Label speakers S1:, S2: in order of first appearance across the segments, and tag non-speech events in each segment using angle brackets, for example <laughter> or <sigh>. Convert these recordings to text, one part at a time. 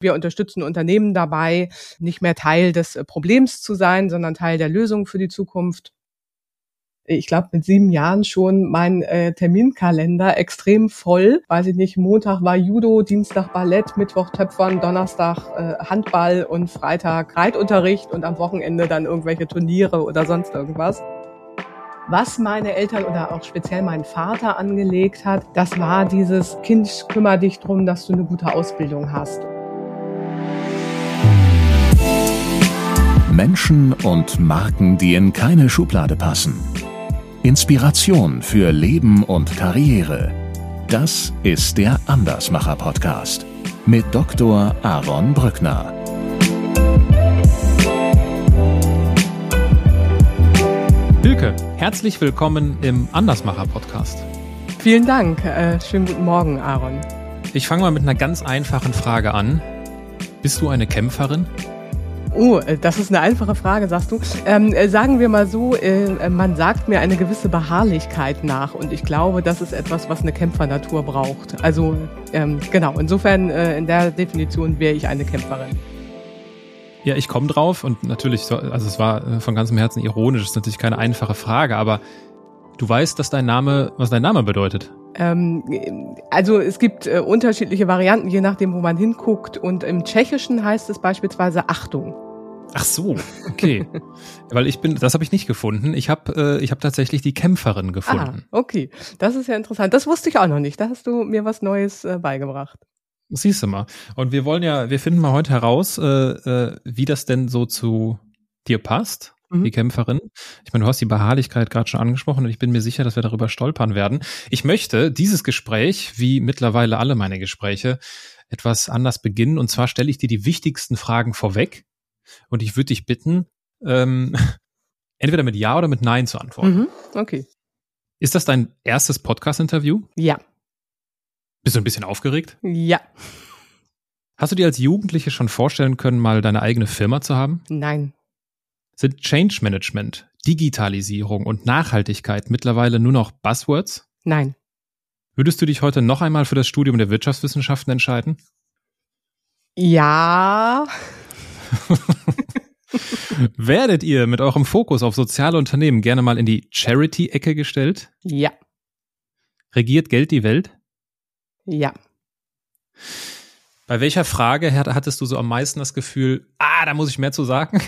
S1: Wir unterstützen Unternehmen dabei, nicht mehr Teil des äh, Problems zu sein, sondern Teil der Lösung für die Zukunft. Ich glaube, mit sieben Jahren schon mein äh, Terminkalender extrem voll. Weiß ich nicht, Montag war Judo, Dienstag Ballett, Mittwoch Töpfern, Donnerstag äh, Handball und Freitag Reitunterricht und am Wochenende dann irgendwelche Turniere oder sonst irgendwas. Was meine Eltern oder auch speziell mein Vater angelegt hat, das war dieses Kind, kümmere dich drum, dass du eine gute Ausbildung hast.
S2: Menschen und Marken, die in keine Schublade passen. Inspiration für Leben und Karriere. Das ist der Andersmacher Podcast mit Dr. Aaron Brückner.
S3: Hilke, herzlich willkommen im Andersmacher Podcast.
S1: Vielen Dank. Äh, schönen guten Morgen, Aaron.
S3: Ich fange mal mit einer ganz einfachen Frage an. Bist du eine Kämpferin?
S1: Oh, äh, das ist eine einfache Frage, sagst du. Ähm, äh, sagen wir mal so, äh, man sagt mir eine gewisse Beharrlichkeit nach und ich glaube, das ist etwas, was eine Kämpfernatur braucht. Also ähm, genau, insofern äh, in der Definition wäre ich eine Kämpferin.
S3: Ja, ich komme drauf und natürlich, also es war äh, von ganzem Herzen ironisch, ist natürlich keine einfache Frage, aber du weißt, dass dein Name, was dein Name bedeutet.
S1: Ähm, also es gibt äh, unterschiedliche Varianten, je nachdem, wo man hinguckt. Und im Tschechischen heißt es beispielsweise Achtung.
S3: Ach so, okay. <laughs> Weil ich bin, das habe ich nicht gefunden. Ich habe äh, ich habe tatsächlich die Kämpferin gefunden.
S1: Ah, okay, das ist ja interessant. Das wusste ich auch noch nicht. Da hast du mir was Neues äh, beigebracht.
S3: Siehst du mal. Und wir wollen ja, wir finden mal heute heraus, äh, äh, wie das denn so zu dir passt mhm. die Kämpferin. Ich meine, du hast die Beharrlichkeit gerade schon angesprochen und ich bin mir sicher, dass wir darüber stolpern werden. Ich möchte dieses Gespräch, wie mittlerweile alle meine Gespräche, etwas anders beginnen. Und zwar stelle ich dir die wichtigsten Fragen vorweg und ich würde dich bitten, ähm, <laughs> entweder mit Ja oder mit Nein zu antworten. Mhm.
S1: Okay.
S3: Ist das dein erstes Podcast-Interview?
S1: Ja.
S3: Bist du ein bisschen aufgeregt?
S1: Ja.
S3: Hast du dir als Jugendliche schon vorstellen können, mal deine eigene Firma zu haben?
S1: Nein.
S3: Sind Change Management, Digitalisierung und Nachhaltigkeit mittlerweile nur noch Buzzwords?
S1: Nein.
S3: Würdest du dich heute noch einmal für das Studium der Wirtschaftswissenschaften entscheiden?
S1: Ja. <laughs>
S3: Werdet ihr mit eurem Fokus auf soziale Unternehmen gerne mal in die Charity-Ecke gestellt?
S1: Ja.
S3: Regiert Geld die Welt?
S1: Ja.
S3: Bei welcher Frage hattest du so am meisten das Gefühl, ah, da muss ich mehr zu sagen?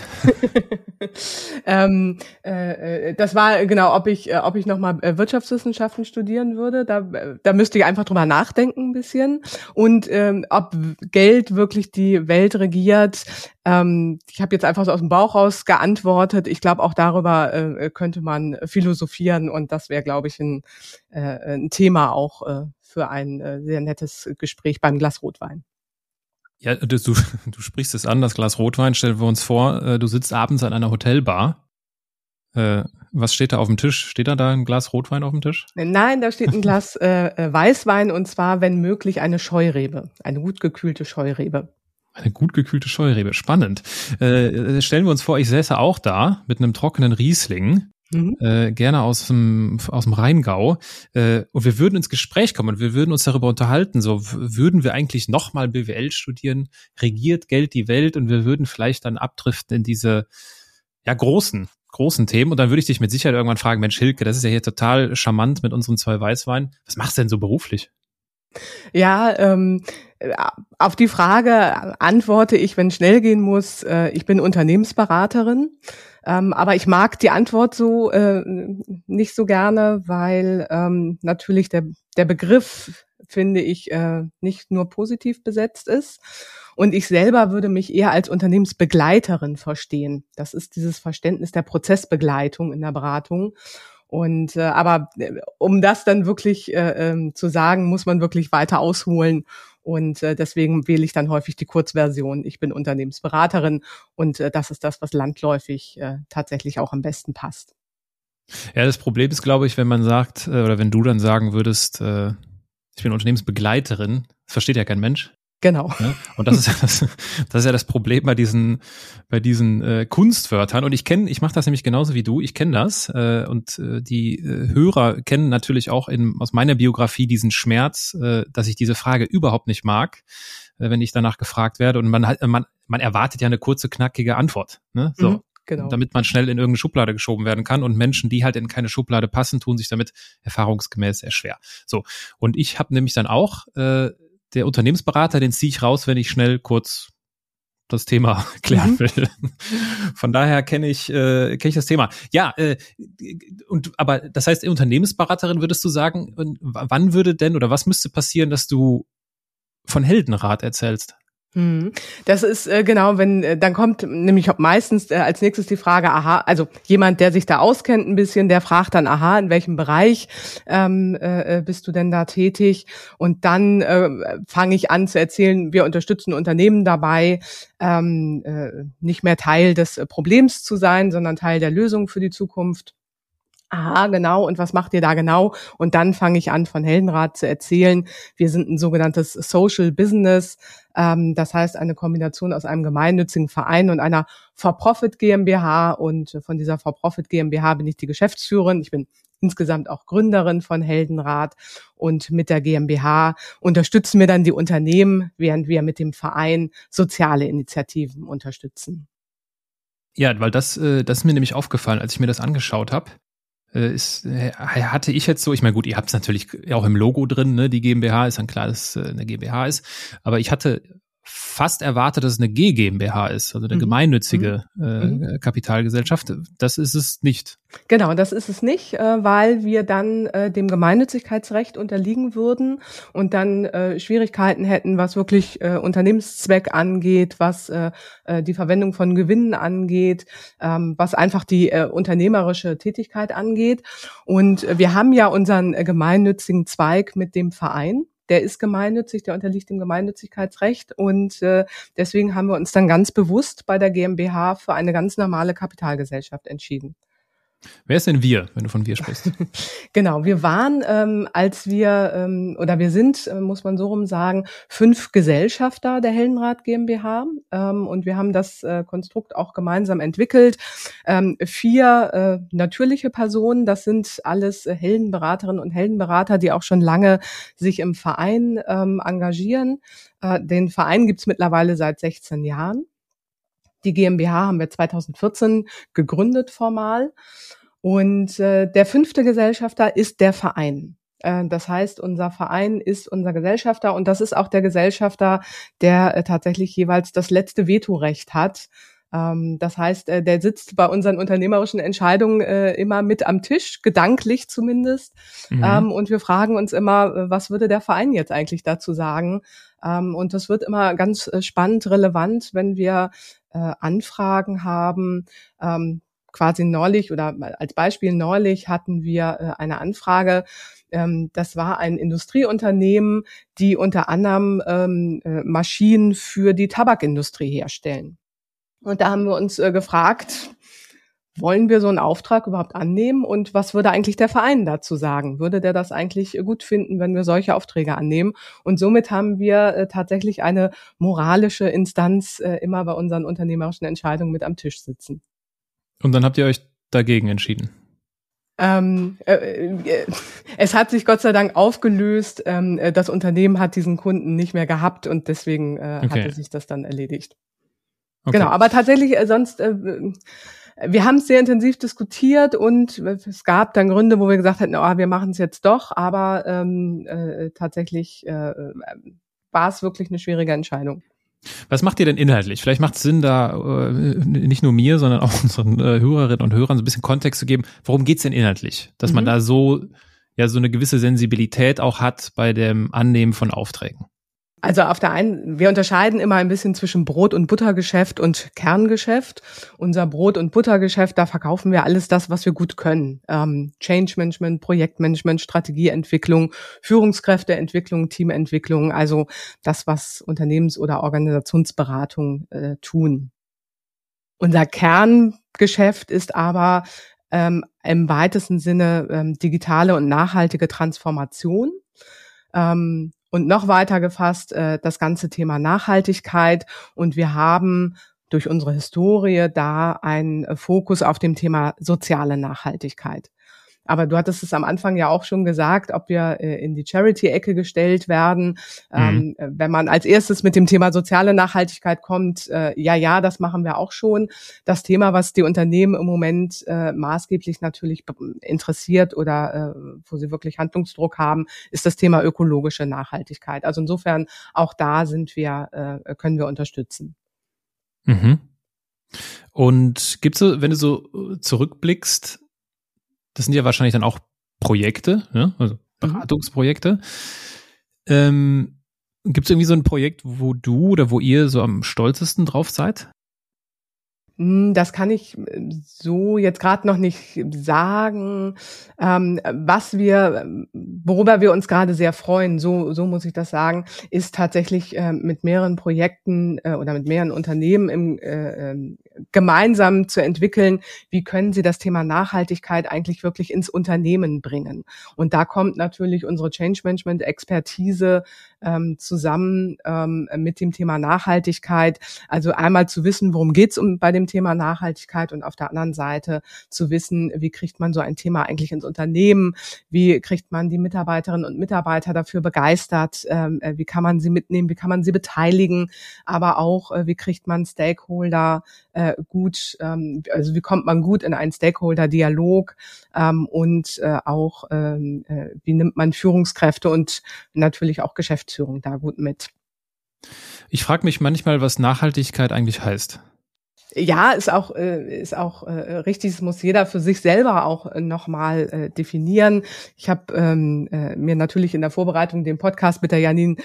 S3: <laughs>
S1: ähm, äh, äh, das war genau, ob ich, äh, ob ich nochmal äh, Wirtschaftswissenschaften studieren würde. Da, da müsste ich einfach drüber nachdenken ein bisschen. Und ähm, ob Geld wirklich die Welt regiert. Ähm, ich habe jetzt einfach so aus dem Bauch raus geantwortet. Ich glaube, auch darüber äh, könnte man philosophieren und das wäre, glaube ich, ein, äh, ein Thema auch äh, für ein äh, sehr nettes Gespräch beim Glas Rotwein.
S3: Ja, du, du sprichst es an, das Glas Rotwein. Stellen wir uns vor, äh, du sitzt abends an einer Hotelbar. Äh, was steht da auf dem Tisch? Steht da da ein Glas Rotwein auf dem Tisch?
S1: Nein, da steht ein <laughs> Glas äh, äh, Weißwein und zwar, wenn möglich, eine Scheurebe, eine gut gekühlte Scheurebe.
S3: Eine gut gekühlte Scheurebe, spannend. Äh, stellen wir uns vor, ich säße auch da mit einem trockenen Riesling Mhm. Äh, gerne aus dem, aus dem Rheingau. Äh, und wir würden ins Gespräch kommen und wir würden uns darüber unterhalten. So würden wir eigentlich nochmal BWL studieren? Regiert Geld die Welt? Und wir würden vielleicht dann abdriften in diese ja großen, großen Themen. Und dann würde ich dich mit Sicherheit irgendwann fragen, Mensch, Hilke, das ist ja hier total charmant mit unseren zwei Weißweinen. Was machst du denn so beruflich?
S1: Ja, ähm, auf die Frage antworte ich, wenn schnell gehen muss. Äh, ich bin Unternehmensberaterin. Ähm, aber ich mag die Antwort so äh, nicht so gerne, weil ähm, natürlich der, der Begriff, finde ich, äh, nicht nur positiv besetzt ist. Und ich selber würde mich eher als Unternehmensbegleiterin verstehen. Das ist dieses Verständnis der Prozessbegleitung in der Beratung. Und äh, aber äh, um das dann wirklich äh, äh, zu sagen, muss man wirklich weiter ausholen. Und äh, deswegen wähle ich dann häufig die Kurzversion. Ich bin Unternehmensberaterin und äh, das ist das, was landläufig äh, tatsächlich auch am besten passt.
S3: Ja, das Problem ist, glaube ich, wenn man sagt, äh, oder wenn du dann sagen würdest, äh, ich bin Unternehmensbegleiterin, das versteht ja kein Mensch.
S1: Genau.
S3: Ja? Und das ist ja das, das ist ja das Problem bei diesen, bei diesen äh, Kunstwörtern. Und ich kenne, ich mache das nämlich genauso wie du, ich kenne das. Äh, und äh, die äh, Hörer kennen natürlich auch in, aus meiner Biografie diesen Schmerz, äh, dass ich diese Frage überhaupt nicht mag. äh, wenn ich danach gefragt werde. Und man, man, man erwartet ja eine kurze, knackige Antwort. Ne? So. Mhm. Genau. damit man schnell in irgendeine Schublade geschoben werden kann. Und Menschen, die halt in keine Schublade passen, tun sich damit erfahrungsgemäß sehr schwer. So. Und ich habe nämlich dann auch äh, der Unternehmensberater, den ziehe ich raus, wenn ich schnell kurz das Thema <laughs> klären mhm. will. Von daher kenne ich äh, kenne ich das Thema. Ja, äh, und aber das heißt, Unternehmensberaterin würdest du sagen, wann würde denn oder was müsste passieren, dass du von Heldenrat erzählst?
S1: Hm. Das ist äh, genau, wenn äh, dann kommt nämlich meistens äh, als nächstes die Frage, aha, also jemand, der sich da auskennt ein bisschen, der fragt dann, aha, in welchem Bereich ähm, äh, äh bist du denn da tätig? Und dann äh, fange ich an zu erzählen, wir unterstützen Unternehmen dabei, ähm, äh, nicht mehr Teil des Problems zu sein, sondern Teil der Lösung für die Zukunft aha, genau, und was macht ihr da genau? Und dann fange ich an, von Heldenrat zu erzählen. Wir sind ein sogenanntes Social Business, ähm, das heißt eine Kombination aus einem gemeinnützigen Verein und einer For-Profit GmbH. Und von dieser For-Profit GmbH bin ich die Geschäftsführerin. Ich bin insgesamt auch Gründerin von Heldenrat und mit der GmbH unterstützen wir dann die Unternehmen, während wir mit dem Verein soziale Initiativen unterstützen.
S3: Ja, weil das, äh, das ist mir nämlich aufgefallen, als ich mir das angeschaut habe ist, äh, hatte ich jetzt so, ich meine, gut, ihr habt es natürlich auch im Logo drin, ne? Die GmbH ist dann klar, dass äh, eine GmbH ist. Aber ich hatte fast erwartet, dass es eine G GmbH ist, also eine mhm. gemeinnützige mhm. äh, mhm. Kapitalgesellschaft. Das ist es nicht.
S1: Genau, das ist es nicht, äh, weil wir dann äh, dem Gemeinnützigkeitsrecht unterliegen würden und dann äh, Schwierigkeiten hätten, was wirklich äh, Unternehmenszweck angeht, was äh, äh, die Verwendung von Gewinnen angeht, ähm, was einfach die äh, unternehmerische Tätigkeit angeht. Und wir haben ja unseren äh, gemeinnützigen Zweig mit dem Verein der ist gemeinnützig, der unterliegt dem Gemeinnützigkeitsrecht und äh, deswegen haben wir uns dann ganz bewusst bei der GmbH für eine ganz normale Kapitalgesellschaft entschieden.
S3: Wer ist denn wir, wenn du von wir sprichst? <laughs>
S1: genau, wir waren, ähm, als wir, ähm, oder wir sind, äh, muss man so rum sagen, fünf Gesellschafter der Heldenrat GmbH ähm, und wir haben das äh, Konstrukt auch gemeinsam entwickelt. Ähm, vier äh, natürliche Personen, das sind alles äh, Heldenberaterinnen und Heldenberater, die auch schon lange sich im Verein ähm, engagieren. Äh, den Verein gibt's mittlerweile seit 16 Jahren. Die GmbH haben wir 2014 gegründet formal. Und äh, der fünfte Gesellschafter ist der Verein. Äh, das heißt, unser Verein ist unser Gesellschafter und das ist auch der Gesellschafter, der äh, tatsächlich jeweils das letzte Vetorecht hat. Ähm, das heißt, äh, der sitzt bei unseren unternehmerischen Entscheidungen äh, immer mit am Tisch, gedanklich zumindest. Mhm. Ähm, und wir fragen uns immer, äh, was würde der Verein jetzt eigentlich dazu sagen? Ähm, und das wird immer ganz spannend, relevant, wenn wir Anfragen haben. Quasi neulich oder als Beispiel neulich hatten wir eine Anfrage. Das war ein Industrieunternehmen, die unter anderem Maschinen für die Tabakindustrie herstellen. Und da haben wir uns äh, gefragt, wollen wir so einen Auftrag überhaupt annehmen und was würde eigentlich der Verein dazu sagen? Würde der das eigentlich gut finden, wenn wir solche Aufträge annehmen? Und somit haben wir äh, tatsächlich eine moralische Instanz äh, immer bei unseren unternehmerischen Entscheidungen mit am Tisch sitzen.
S3: Und dann habt ihr euch dagegen entschieden?
S1: Ähm, äh, äh, es hat sich Gott sei Dank aufgelöst. Ähm, äh, das Unternehmen hat diesen Kunden nicht mehr gehabt und deswegen äh, okay. hatte sich das dann erledigt. Okay. Genau, aber tatsächlich äh, sonst äh, wir haben es sehr intensiv diskutiert und es gab dann Gründe, wo wir gesagt hätten, oh, wir machen es jetzt doch, aber ähm, äh, tatsächlich äh, war es wirklich eine schwierige Entscheidung.
S3: Was macht ihr denn inhaltlich? Vielleicht macht es Sinn, da äh, nicht nur mir, sondern auch <laughs> unseren äh, Hörerinnen und Hörern so ein bisschen Kontext zu geben. Worum geht's denn inhaltlich? Dass mhm. man da so ja so eine gewisse Sensibilität auch hat bei dem Annehmen von Aufträgen.
S1: Also auf der einen, wir unterscheiden immer ein bisschen zwischen Brot- und Buttergeschäft und Kerngeschäft. Unser Brot- und Buttergeschäft, da verkaufen wir alles das, was wir gut können. Ähm, Change Management, Projektmanagement, Strategieentwicklung, Führungskräfteentwicklung, Teamentwicklung, also das, was Unternehmens- oder Organisationsberatung äh, tun. Unser Kerngeschäft ist aber ähm, im weitesten Sinne ähm, digitale und nachhaltige Transformation. Ähm, und noch weiter gefasst äh, das ganze Thema Nachhaltigkeit. Und wir haben durch unsere Historie da einen Fokus auf dem Thema soziale Nachhaltigkeit. Aber du hattest es am Anfang ja auch schon gesagt, ob wir äh, in die Charity-Ecke gestellt werden. Mhm. Ähm, wenn man als erstes mit dem Thema soziale Nachhaltigkeit kommt, äh, ja, ja, das machen wir auch schon. Das Thema, was die Unternehmen im Moment äh, maßgeblich natürlich interessiert oder äh, wo sie wirklich Handlungsdruck haben, ist das Thema ökologische Nachhaltigkeit. Also insofern auch da sind wir, äh, können wir unterstützen.
S3: Mhm. Und gibt's so, wenn du so äh, zurückblickst, das sind ja wahrscheinlich dann auch Projekte, ne? also mhm. Beratungsprojekte. Ähm, Gibt es irgendwie so ein Projekt, wo du oder wo ihr so am stolzesten drauf seid?
S1: Hm, das kann ich äh, so jetzt gerade noch nicht sagen. Ähm, was wir, worüber wir uns gerade sehr freuen, so, so muss ich das sagen, ist tatsächlich äh, mit mehreren Projekten äh, oder mit mehreren Unternehmen im, äh, ähm, gemeinsam zu entwickeln, wie können sie das Thema Nachhaltigkeit eigentlich wirklich ins Unternehmen bringen. Und da kommt natürlich unsere Change Management Expertise ähm, zusammen ähm, mit dem Thema Nachhaltigkeit. Also einmal zu wissen, worum geht's um bei dem Thema Nachhaltigkeit und auf der anderen Seite zu wissen, wie kriegt man so ein Thema eigentlich ins Unternehmen, wie kriegt man die Mitarbeiterinnen und Mitarbeiter dafür begeistert, ähm, äh, wie kann man sie mitnehmen, wie kann man sie beteiligen, aber auch, äh, wie kriegt man Stakeholder äh, gut, ähm, also wie kommt man gut in einen Stakeholder-Dialog? Ähm, und äh, auch, ähm, äh, wie nimmt man Führungskräfte und natürlich auch Geschäftsführung da gut mit.
S3: Ich frage mich manchmal, was Nachhaltigkeit eigentlich heißt.
S1: Ja, ist auch äh, ist auch äh, richtig. Es muss jeder für sich selber auch äh, nochmal definieren. Ich habe ähm, äh, mir natürlich in der Vorbereitung den Podcast mit der Janine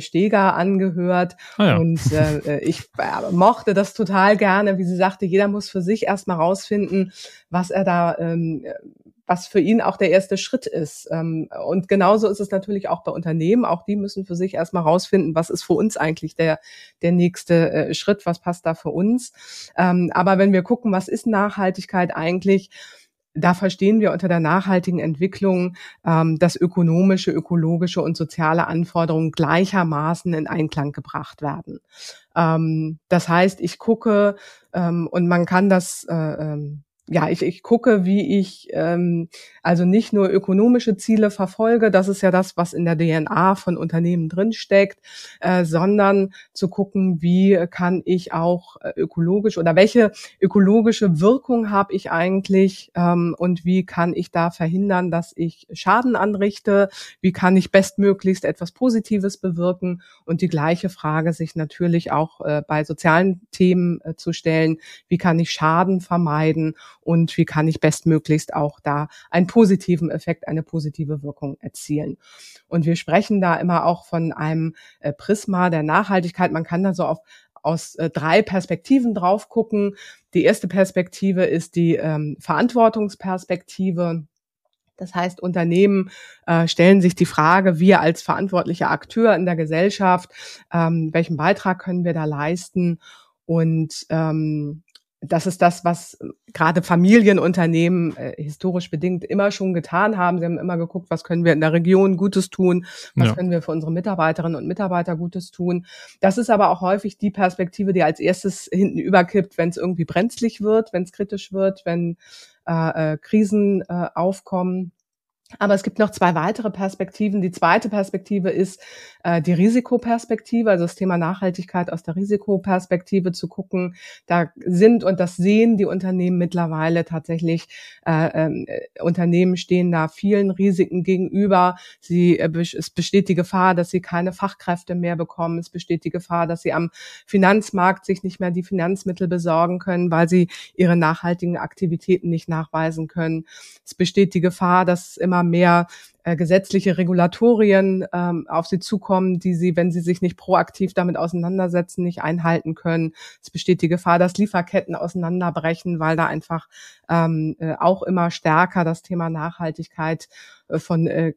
S1: Steger angehört ah, ja. und äh, ich mochte das total gerne, wie sie sagte. Jeder muss für sich erstmal rausfinden, was er da ähm, was für ihn auch der erste Schritt ist. Ähm, und genauso ist es natürlich auch bei Unternehmen. Auch die müssen für sich erstmal rausfinden, was ist für uns eigentlich der, der nächste äh, Schritt, was passt da für uns. Ähm, aber wenn wir gucken, was ist Nachhaltigkeit eigentlich, da verstehen wir unter der nachhaltigen Entwicklung, ähm, dass ökonomische, ökologische und soziale Anforderungen gleichermaßen in Einklang gebracht werden. das heißt, ich gucke und man kann das äh, ja, ich, ich gucke, wie ich ähm, also nicht nur ökonomische Ziele verfolge, das ist ja das, was in der DNA von Unternehmen drinsteckt, äh, sondern zu gucken, wie kann ich auch äh, ökologisch oder welche ökologische Wirkung habe ich eigentlich ähm, und wie kann ich da verhindern, dass ich Schaden anrichte, wie kann ich bestmöglichst etwas Positives bewirken? Und die gleiche Frage sich natürlich auch äh, bei sozialen Themen äh, zu stellen, wie kann ich Schaden vermeiden und wie kann ich bestmöglichst auch da einen positiven Effekt, eine positive Wirkung erzielen. Und wir sprechen da immer auch von einem äh, Prisma der Nachhaltigkeit. Man kann da so auf aus äh, drei Perspektiven drauf gucken. Die erste Perspektive ist die ähm, Verantwortungsperspektive. Das heißt, Unternehmen äh, stellen sich die Frage, wir als verantwortlicher Akteur in der Gesellschaft, ähm, welchen Beitrag können wir da leisten? Und ähm, das ist das, was äh, gerade Familienunternehmen äh, historisch bedingt immer schon getan haben. Sie haben immer geguckt, was können wir in der Region Gutes tun, was ja. können wir für unsere Mitarbeiterinnen und Mitarbeiter Gutes tun. Das ist aber auch häufig die Perspektive, die als erstes hinten überkippt, wenn es irgendwie brenzlig wird, wenn es kritisch wird, wenn äh, äh, Krisen äh, aufkommen. Aber es gibt noch zwei weitere Perspektiven. Die zweite Perspektive ist äh, die Risikoperspektive, also das Thema Nachhaltigkeit aus der Risikoperspektive zu gucken. Da sind und das sehen die Unternehmen mittlerweile tatsächlich. Äh, äh, Unternehmen stehen da vielen Risiken gegenüber. Sie, äh, es besteht die Gefahr, dass sie keine Fachkräfte mehr bekommen. Es besteht die Gefahr, dass sie am Finanzmarkt sich nicht mehr die Finanzmittel besorgen können, weil sie ihre nachhaltigen Aktivitäten nicht nachweisen können. Es besteht die Gefahr, dass immer immer mehr äh, gesetzliche Regulatorien ähm, auf sie zukommen, die sie, wenn sie sich nicht proaktiv damit auseinandersetzen, nicht einhalten können. Es besteht die Gefahr, dass Lieferketten auseinanderbrechen, weil da einfach ähm, äh, auch immer stärker das Thema Nachhaltigkeit äh, von äh,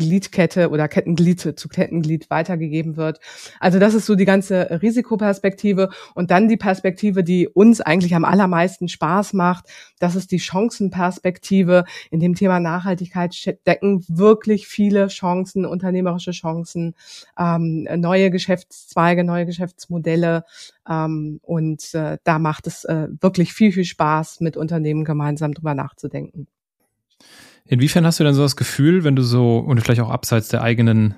S1: Gliedkette oder Kettenglied zu Kettenglied weitergegeben wird. Also das ist so die ganze Risikoperspektive und dann die Perspektive, die uns eigentlich am allermeisten Spaß macht. Das ist die Chancenperspektive. In dem Thema Nachhaltigkeit stecken wirklich viele Chancen, unternehmerische Chancen, ähm, neue Geschäftszweige, neue Geschäftsmodelle. Ähm, und äh, da macht es äh, wirklich viel, viel Spaß, mit Unternehmen gemeinsam drüber nachzudenken.
S3: Inwiefern hast du denn so das Gefühl, wenn du so, und vielleicht auch abseits der eigenen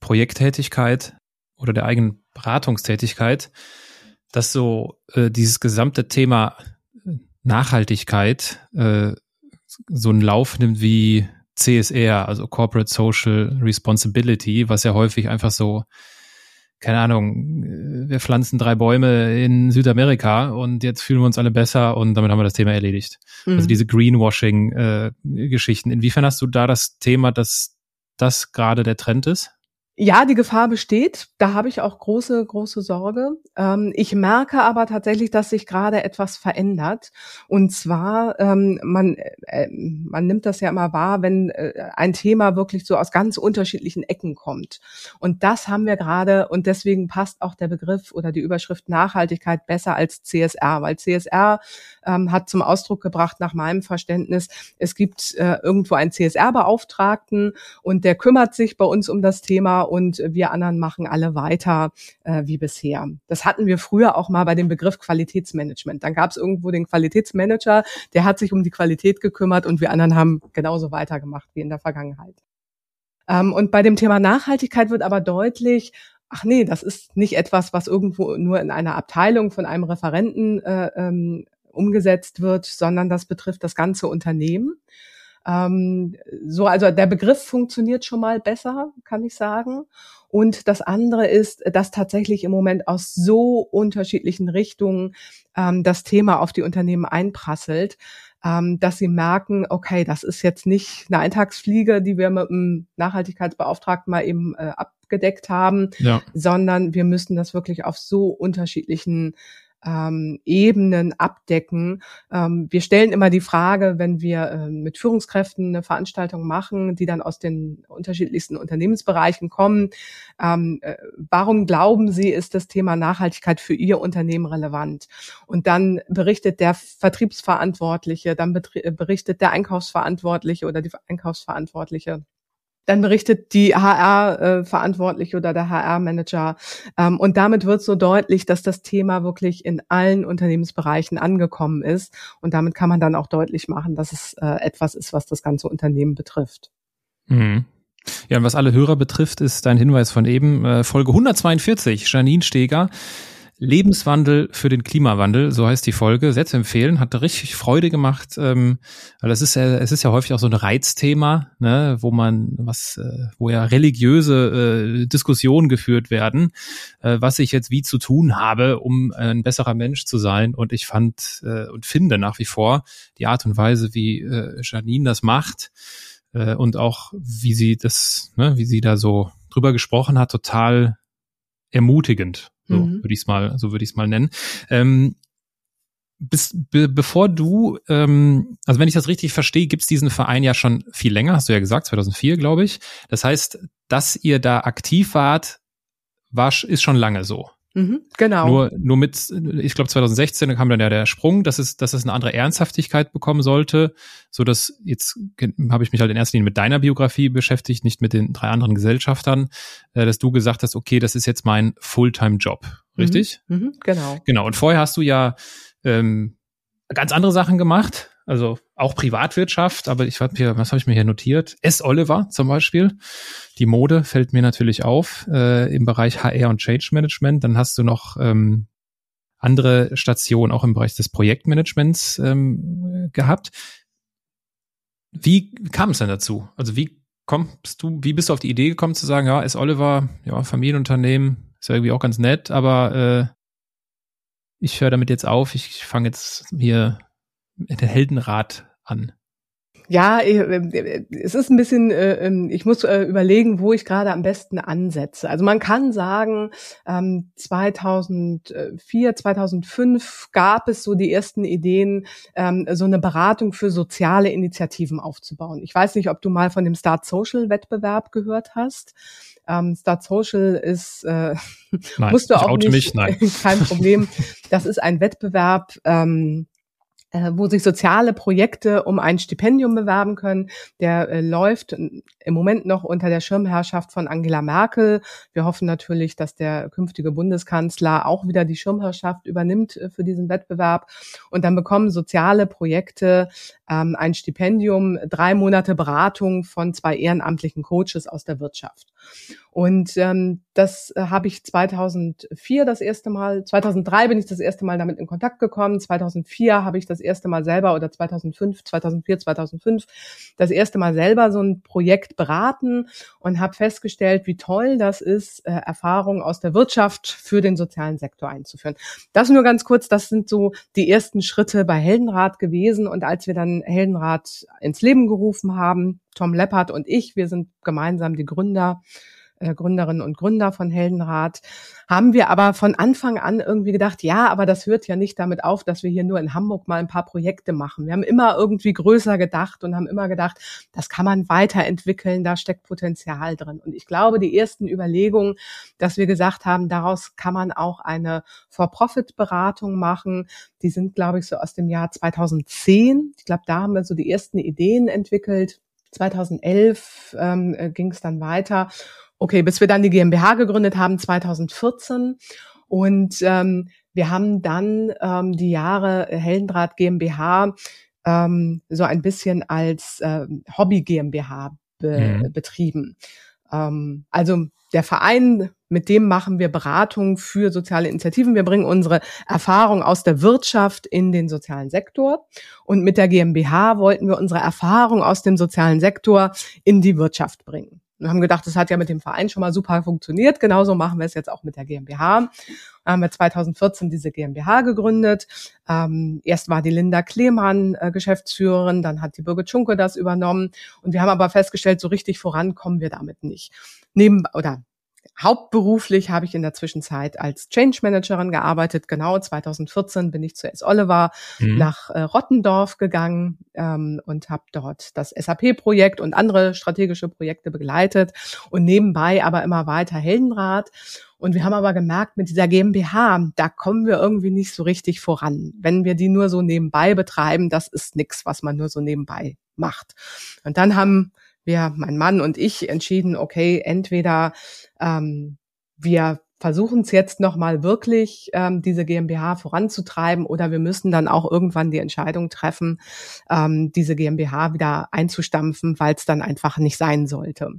S3: Projekttätigkeit oder der eigenen Beratungstätigkeit, dass so äh, dieses gesamte Thema Nachhaltigkeit äh, so einen Lauf nimmt wie CSR, also Corporate Social Responsibility, was ja häufig einfach so, keine Ahnung, wir pflanzen drei Bäume in Südamerika und jetzt fühlen wir uns alle besser und damit haben wir das Thema erledigt. Mhm. Also diese Greenwashing-Geschichten. Äh, Inwiefern hast du da das Thema, dass das gerade der Trend ist?
S1: Ja, die Gefahr besteht. Da habe ich auch große, große Sorge. Ähm, ich merke aber tatsächlich, dass sich gerade etwas verändert. Und zwar, ähm, man, äh, man nimmt das ja immer wahr, wenn äh, ein Thema wirklich so aus ganz unterschiedlichen Ecken kommt. Und das haben wir gerade. Und deswegen passt auch der Begriff oder die Überschrift Nachhaltigkeit besser als CSR, weil CSR ähm, hat zum Ausdruck gebracht, nach meinem Verständnis, es gibt äh, irgendwo einen CSR-Beauftragten und der kümmert sich bei uns um das Thema und wir anderen machen alle weiter äh, wie bisher. Das hatten wir früher auch mal bei dem Begriff Qualitätsmanagement. Dann gab es irgendwo den Qualitätsmanager, der hat sich um die Qualität gekümmert und wir anderen haben genauso weitergemacht wie in der Vergangenheit. Ähm, und bei dem Thema Nachhaltigkeit wird aber deutlich, ach nee, das ist nicht etwas, was irgendwo nur in einer Abteilung von einem Referenten äh, ähm, umgesetzt wird, sondern das betrifft das ganze Unternehmen. Ähm, so, also der Begriff funktioniert schon mal besser, kann ich sagen. Und das andere ist, dass tatsächlich im Moment aus so unterschiedlichen Richtungen ähm, das Thema auf die Unternehmen einprasselt, ähm, dass sie merken, okay, das ist jetzt nicht eine Eintagsfliege, die wir mit einem Nachhaltigkeitsbeauftragten mal eben äh, abgedeckt haben, ja. sondern wir müssen das wirklich auf so unterschiedlichen ähm, Ebenen abdecken. Ähm, wir stellen immer die Frage, wenn wir äh, mit Führungskräften eine Veranstaltung machen, die dann aus den unterschiedlichsten Unternehmensbereichen kommen, ähm, äh, warum glauben Sie, ist das Thema Nachhaltigkeit für Ihr Unternehmen relevant? Und dann berichtet der Vertriebsverantwortliche, dann berichtet der Einkaufsverantwortliche oder die Einkaufsverantwortliche dann berichtet die HR-Verantwortliche oder der HR-Manager. Ähm, und damit wird so deutlich, dass das Thema wirklich in allen Unternehmensbereichen angekommen ist. Und damit kann man dann auch deutlich machen, dass es äh, etwas ist, was das ganze Unternehmen betrifft.
S3: Mhm. Ja, und was alle Hörer betrifft, ist dein Hinweis von eben, äh, Folge 142, Janine Steger. Lebenswandel für den Klimawandel, so heißt die Folge, zu empfehlen, hat richtig Freude gemacht, ähm, weil es ist ja, es ist ja häufig auch so ein Reizthema, ne, wo man was, äh, wo ja religiöse äh, Diskussionen geführt werden, äh, was ich jetzt wie zu tun habe, um ein besserer Mensch zu sein. Und ich fand äh, und finde nach wie vor die Art und Weise, wie äh, Janine das macht äh, und auch wie sie das, ne, wie sie da so drüber gesprochen hat, total ermutigend. So mhm. würde ich es mal, so würde ich es mal nennen. Ähm, bis, be, bevor du, ähm, also wenn ich das richtig verstehe, gibt es diesen Verein ja schon viel länger, hast du ja gesagt, 2004, glaube ich. Das heißt, dass ihr da aktiv wart, war, ist schon lange so.
S1: Mhm, genau.
S3: Nur, nur mit, ich glaube 2016 kam dann ja der Sprung, dass es, dass es eine andere Ernsthaftigkeit bekommen sollte, so dass jetzt habe ich mich halt in erster Linie mit deiner Biografie beschäftigt, nicht mit den drei anderen Gesellschaftern, äh, dass du gesagt hast, okay, das ist jetzt mein Fulltime-Job, mhm, richtig?
S1: Mhm, mh, genau.
S3: Genau. Und vorher hast du ja ähm, ganz andere Sachen gemacht, also auch Privatwirtschaft, aber ich habe hier, was habe ich mir hier notiert? S. Oliver zum Beispiel. Die Mode fällt mir natürlich auf äh, im Bereich HR und Change Management. Dann hast du noch ähm, andere Stationen auch im Bereich des Projektmanagements ähm, gehabt. Wie kam es denn dazu? Also wie kommst du, wie bist du auf die Idee gekommen zu sagen, ja, S. Oliver, ja, Familienunternehmen, ist ja irgendwie auch ganz nett, aber äh, ich höre damit jetzt auf, ich fange jetzt hier den Heldenrat an?
S1: Ja, äh, äh, es ist ein bisschen, äh, ähm, ich muss überlegen, wo ich gerade am besten ansetze. Also man kann sagen, 2004, ähm, 2005 gab es so die ersten Ideen, ähm, so eine Beratung für soziale Initiativen aufzubauen. Ich weiß nicht, ob du mal von dem Start Social Wettbewerb gehört hast. Start Social ist, <laughs>
S3: nein, musst du auch nicht, mich, nein. <laughs>
S1: kein Problem. Das ist ein Wettbewerb, äh, wo sich soziale Projekte um ein Stipendium bewerben können. Der äh, läuft im Moment noch unter der Schirmherrschaft von Angela Merkel. Wir hoffen natürlich, dass der künftige Bundeskanzler auch wieder die Schirmherrschaft übernimmt äh, für diesen Wettbewerb. Und dann bekommen soziale Projekte ähm, ein Stipendium, drei Monate Beratung von zwei ehrenamtlichen Coaches aus der Wirtschaft. Und ähm, das äh, habe ich 2004 das erste Mal, 2003 bin ich das erste Mal damit in Kontakt gekommen, 2004 habe ich das erste Mal selber oder 2005, 2004, 2005 das erste Mal selber so ein Projekt beraten und habe festgestellt, wie toll das ist, äh, Erfahrungen aus der Wirtschaft für den sozialen Sektor einzuführen. Das nur ganz kurz, das sind so die ersten Schritte bei Heldenrat gewesen und als wir dann Heldenrat ins Leben gerufen haben, Tom Leppert und ich, wir sind gemeinsam die Gründer, äh, Gründerinnen und Gründer von Heldenrat, haben wir aber von Anfang an irgendwie gedacht, ja, aber das hört ja nicht damit auf, dass wir hier nur in Hamburg mal ein paar Projekte machen. Wir haben immer irgendwie größer gedacht und haben immer gedacht, das kann man weiterentwickeln, da steckt Potenzial drin. Und ich glaube, die ersten Überlegungen, dass wir gesagt haben, daraus kann man auch eine For-Profit-Beratung machen, die sind, glaube ich, so aus dem Jahr 2010. Ich glaube, da haben wir so die ersten Ideen entwickelt 2011 ähm, äh, ging es dann weiter. Okay, bis wir dann die GmbH gegründet haben, 2014. Und ähm, wir haben dann ähm, die Jahre Heldendraht GmbH ähm, so ein bisschen als äh, Hobby GmbH be mhm. betrieben. Ähm, also der Verein, mit dem machen wir Beratung für soziale Initiativen. Wir bringen unsere Erfahrung aus der Wirtschaft in den sozialen Sektor. Und mit der GmbH wollten wir unsere Erfahrung aus dem sozialen Sektor in die Wirtschaft bringen. Wir haben gedacht, das hat ja mit dem Verein schon mal super funktioniert. Genauso machen wir es jetzt auch mit der GmbH. Da haben wir 2014 diese GmbH gegründet. Ähm, erst war die Linda Klemann äh, Geschäftsführerin, dann hat die Birgit Schunke das übernommen. Und wir haben aber festgestellt, so richtig vorankommen wir damit nicht. Neben, oder Hauptberuflich habe ich in der Zwischenzeit als Change Managerin gearbeitet. Genau 2014 bin ich zu S. Oliver mhm. nach äh, Rottendorf gegangen ähm, und habe dort das SAP-Projekt und andere strategische Projekte begleitet und nebenbei aber immer weiter Heldenrat. Und wir haben aber gemerkt, mit dieser GmbH, da kommen wir irgendwie nicht so richtig voran. Wenn wir die nur so nebenbei betreiben, das ist nichts, was man nur so nebenbei macht. Und dann haben wir, mein Mann und ich, entschieden, okay, entweder ähm, wir versuchen es jetzt nochmal wirklich, ähm, diese GmbH voranzutreiben oder wir müssen dann auch irgendwann die Entscheidung treffen, ähm, diese GmbH wieder einzustampfen, weil es dann einfach nicht sein sollte.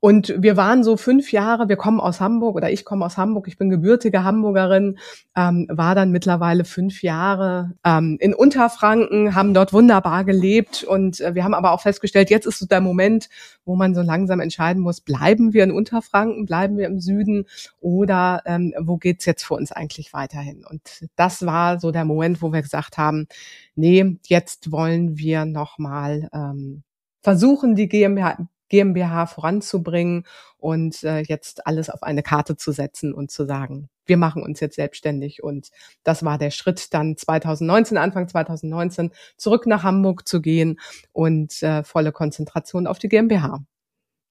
S1: Und wir waren so fünf Jahre, wir kommen aus Hamburg oder ich komme aus Hamburg, ich bin gebürtige Hamburgerin, ähm, war dann mittlerweile fünf Jahre ähm, in Unterfranken, haben dort wunderbar gelebt und äh, wir haben aber auch festgestellt, jetzt ist so der Moment, wo man so langsam entscheiden muss, bleiben wir in Unterfranken, bleiben wir im Süden oder ähm, wo geht's jetzt für uns eigentlich weiterhin? Und das war so der Moment, wo wir gesagt haben, nee, jetzt wollen wir nochmal ähm, versuchen, die GmbH, GmbH voranzubringen und äh, jetzt alles auf eine Karte zu setzen und zu sagen, wir machen uns jetzt selbstständig. Und das war der Schritt dann 2019, Anfang 2019, zurück nach Hamburg zu gehen und äh, volle Konzentration auf die GmbH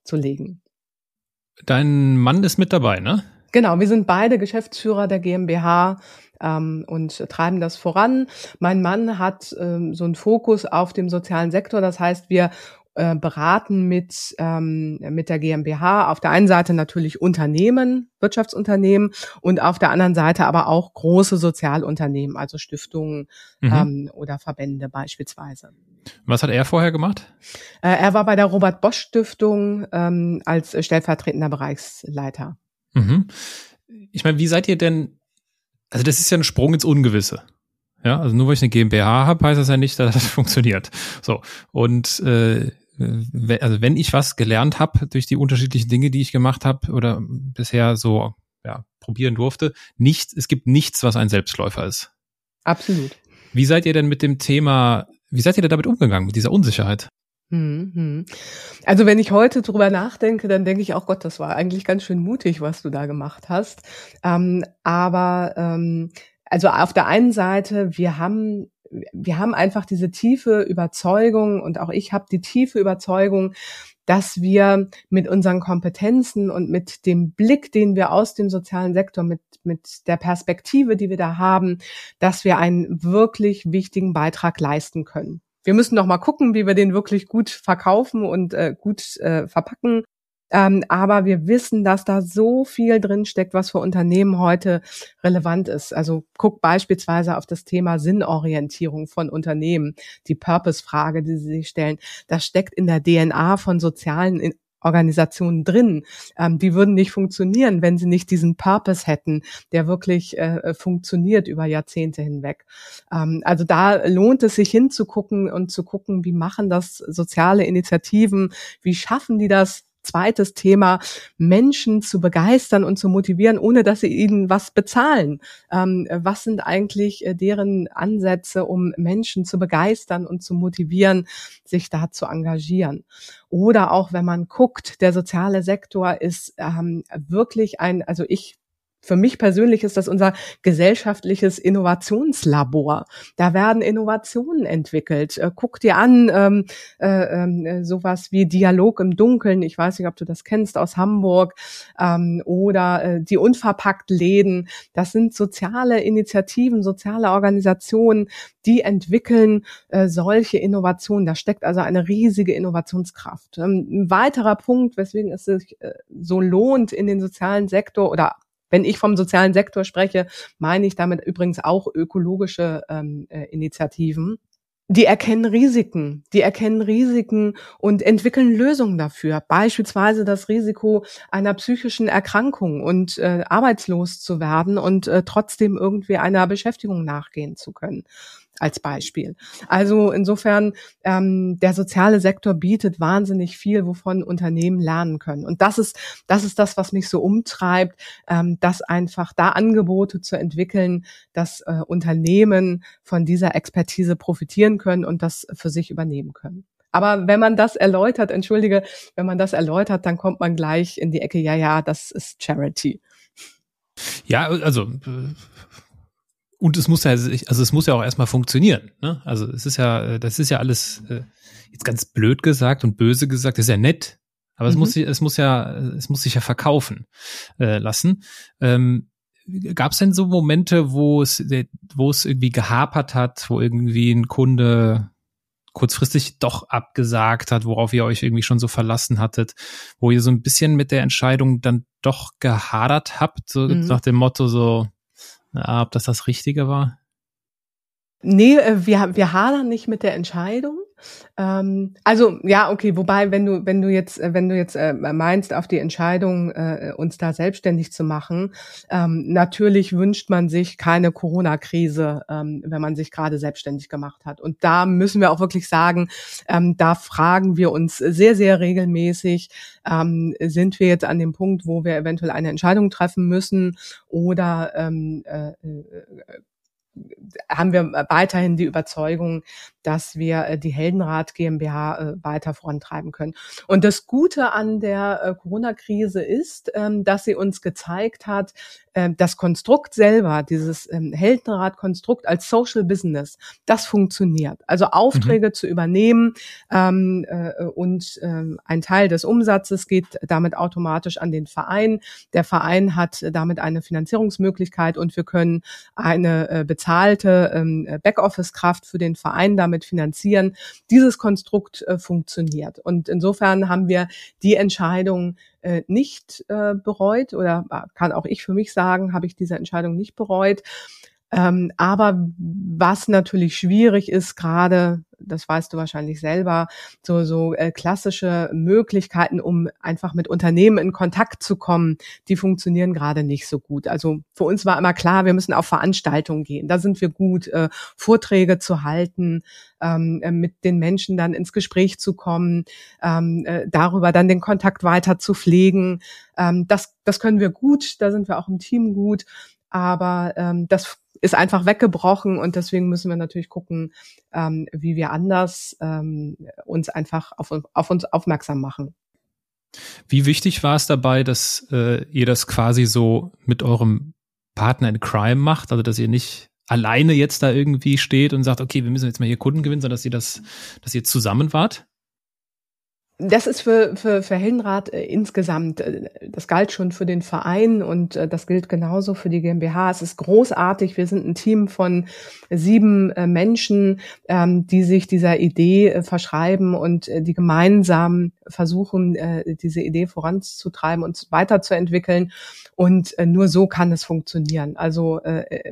S1: zu legen.
S3: Dein Mann ist mit dabei, ne?
S1: Genau, wir sind beide Geschäftsführer der GmbH ähm, und treiben das voran. Mein Mann hat ähm, so einen Fokus auf dem sozialen Sektor. Das heißt, wir äh, beraten mit, ähm, mit der GmbH. Auf der einen Seite natürlich Unternehmen, Wirtschaftsunternehmen und auf der anderen Seite aber auch große Sozialunternehmen, also Stiftungen mhm. ähm, oder Verbände beispielsweise.
S3: Was hat er vorher gemacht?
S1: Äh, er war bei der Robert Bosch Stiftung ähm, als stellvertretender Bereichsleiter.
S3: Mhm. Ich meine, wie seid ihr denn, also das ist ja ein Sprung ins Ungewisse. Ja, also nur weil ich eine GmbH habe, heißt das ja nicht, dass das <laughs> funktioniert. So. Und äh, also wenn ich was gelernt habe durch die unterschiedlichen Dinge, die ich gemacht habe oder bisher so ja, probieren durfte, nichts, es gibt nichts, was ein Selbstläufer ist.
S1: Absolut.
S3: Wie seid ihr denn mit dem Thema, wie seid ihr denn damit umgegangen, mit dieser Unsicherheit?
S1: Mhm. Also wenn ich heute drüber nachdenke, dann denke ich auch, Gott, das war eigentlich ganz schön mutig, was du da gemacht hast. Ähm, aber ähm, also auf der einen Seite, wir haben wir haben einfach diese tiefe Überzeugung und auch ich habe die tiefe Überzeugung, dass wir mit unseren Kompetenzen und mit dem Blick, den wir aus dem sozialen Sektor, mit, mit der Perspektive, die wir da haben, dass wir einen wirklich wichtigen Beitrag leisten können. Wir müssen noch mal gucken, wie wir den wirklich gut verkaufen und äh, gut äh, verpacken. Ähm, aber wir wissen, dass da so viel drin steckt, was für Unternehmen heute relevant ist. Also guck beispielsweise auf das Thema Sinnorientierung von Unternehmen, die Purpose-Frage, die sie sich stellen. Das steckt in der DNA von sozialen Organisationen drin. Ähm, die würden nicht funktionieren, wenn sie nicht diesen Purpose hätten, der wirklich äh, funktioniert über Jahrzehnte hinweg. Ähm, also da lohnt es sich hinzugucken und zu gucken, wie machen das soziale Initiativen, wie schaffen die das, zweites Thema, Menschen zu begeistern und zu motivieren, ohne dass sie ihnen was bezahlen. Ähm, was sind eigentlich äh, deren Ansätze, um Menschen zu begeistern und zu motivieren, sich da zu engagieren? Oder auch wenn man guckt, der soziale Sektor ist ähm, wirklich ein, also ich für mich persönlich ist das unser gesellschaftliches Innovationslabor. Da werden Innovationen entwickelt. Äh, guck dir an, ähm, äh, äh, sowas wie Dialog im Dunkeln. Ich weiß nicht, ob du das kennst aus Hamburg ähm, oder äh, die unverpackt Läden. Das sind soziale Initiativen, soziale Organisationen, die entwickeln äh, solche Innovationen. Da steckt also eine riesige Innovationskraft. Ähm, ein weiterer Punkt, weswegen es sich äh, so lohnt, in den sozialen Sektor oder wenn ich vom sozialen Sektor spreche, meine ich damit übrigens auch ökologische ähm, äh, Initiativen. Die erkennen Risiken, die erkennen Risiken und entwickeln Lösungen dafür. Beispielsweise das Risiko einer psychischen Erkrankung und äh, arbeitslos zu werden und äh, trotzdem irgendwie einer Beschäftigung nachgehen zu können als Beispiel. Also insofern, ähm, der soziale Sektor bietet wahnsinnig viel, wovon Unternehmen lernen können. Und das ist, das ist das, was mich so umtreibt, ähm, das einfach da Angebote zu entwickeln, dass äh, Unternehmen von dieser Expertise profitieren können und das für sich übernehmen können. Aber wenn man das erläutert, entschuldige, wenn man das erläutert, dann kommt man gleich in die Ecke, ja, ja, das ist Charity.
S3: Ja, also äh, und es muss ja, also es muss ja auch erstmal funktionieren. Ne? Also es ist ja, äh, das ist ja alles äh, jetzt ganz blöd gesagt und böse gesagt, das ist ja nett, aber mhm. es muss, es muss ja, es muss sich ja verkaufen äh, lassen. Ähm, Gab es denn so Momente, wo es, wo es irgendwie gehapert hat, wo irgendwie ein Kunde kurzfristig doch abgesagt hat, worauf ihr euch irgendwie schon so verlassen hattet, wo ihr so ein bisschen mit der Entscheidung dann doch gehadert habt, so mhm. nach dem Motto so, ob das das Richtige war?
S1: Nee, äh, wir, wir hadern nicht mit der Entscheidung. Ähm, also ja, okay, wobei, wenn du, wenn du jetzt, äh, wenn du jetzt äh, meinst, auf die Entscheidung, äh, uns da selbstständig zu machen, ähm, natürlich wünscht man sich keine Corona-Krise, ähm, wenn man sich gerade selbstständig gemacht hat. Und da müssen wir auch wirklich sagen, ähm, da fragen wir uns sehr, sehr regelmäßig, ähm, sind wir jetzt an dem Punkt, wo wir eventuell eine Entscheidung treffen müssen oder ähm, äh, äh haben wir weiterhin die Überzeugung, dass wir äh, die Heldenrat GmbH äh, weiter vorantreiben können. Und das Gute an der äh, Corona-Krise ist, ähm, dass sie uns gezeigt hat, das Konstrukt selber, dieses ähm, Heldenrat-Konstrukt als Social Business, das funktioniert. Also Aufträge mhm. zu übernehmen ähm, und ein Teil des Umsatzes geht damit automatisch an den Verein. Der Verein hat damit eine Finanzierungsmöglichkeit und wir können eine bezahlte Backoffice-Kraft für den Verein damit damit finanzieren. Dieses Konstrukt äh, funktioniert. Und insofern haben wir die Entscheidung äh, nicht äh, bereut oder äh, kann auch ich für mich sagen, habe ich diese Entscheidung nicht bereut. Ähm, aber was natürlich schwierig ist, gerade, das weißt du wahrscheinlich selber, so, so äh, klassische Möglichkeiten, um einfach mit Unternehmen in Kontakt zu kommen, die funktionieren gerade nicht so gut. Also für uns war immer klar, wir müssen auf Veranstaltungen gehen. Da sind wir gut, äh, Vorträge zu halten, ähm, äh, mit den Menschen dann ins Gespräch zu kommen, ähm, äh, darüber dann den Kontakt weiter zu pflegen. Ähm, das, das können wir gut, da sind wir auch im Team gut. Aber ähm, das ist einfach weggebrochen und deswegen müssen wir natürlich gucken, ähm, wie wir anders ähm, uns einfach auf, auf uns aufmerksam machen.
S3: Wie wichtig war es dabei, dass äh, ihr das quasi so mit eurem Partner in Crime macht, also dass ihr nicht alleine jetzt da irgendwie steht und sagt, okay, wir müssen jetzt mal hier Kunden gewinnen, sondern dass ihr das, dass ihr zusammen wart?
S1: Das ist für, für, für Heldenrat äh, insgesamt, äh, das galt schon für den Verein und äh, das gilt genauso für die GmbH. Es ist großartig. Wir sind ein Team von sieben äh, Menschen, ähm, die sich dieser Idee äh, verschreiben und äh, die gemeinsam versuchen, äh, diese Idee voranzutreiben und weiterzuentwickeln. Und nur so kann es funktionieren. Also äh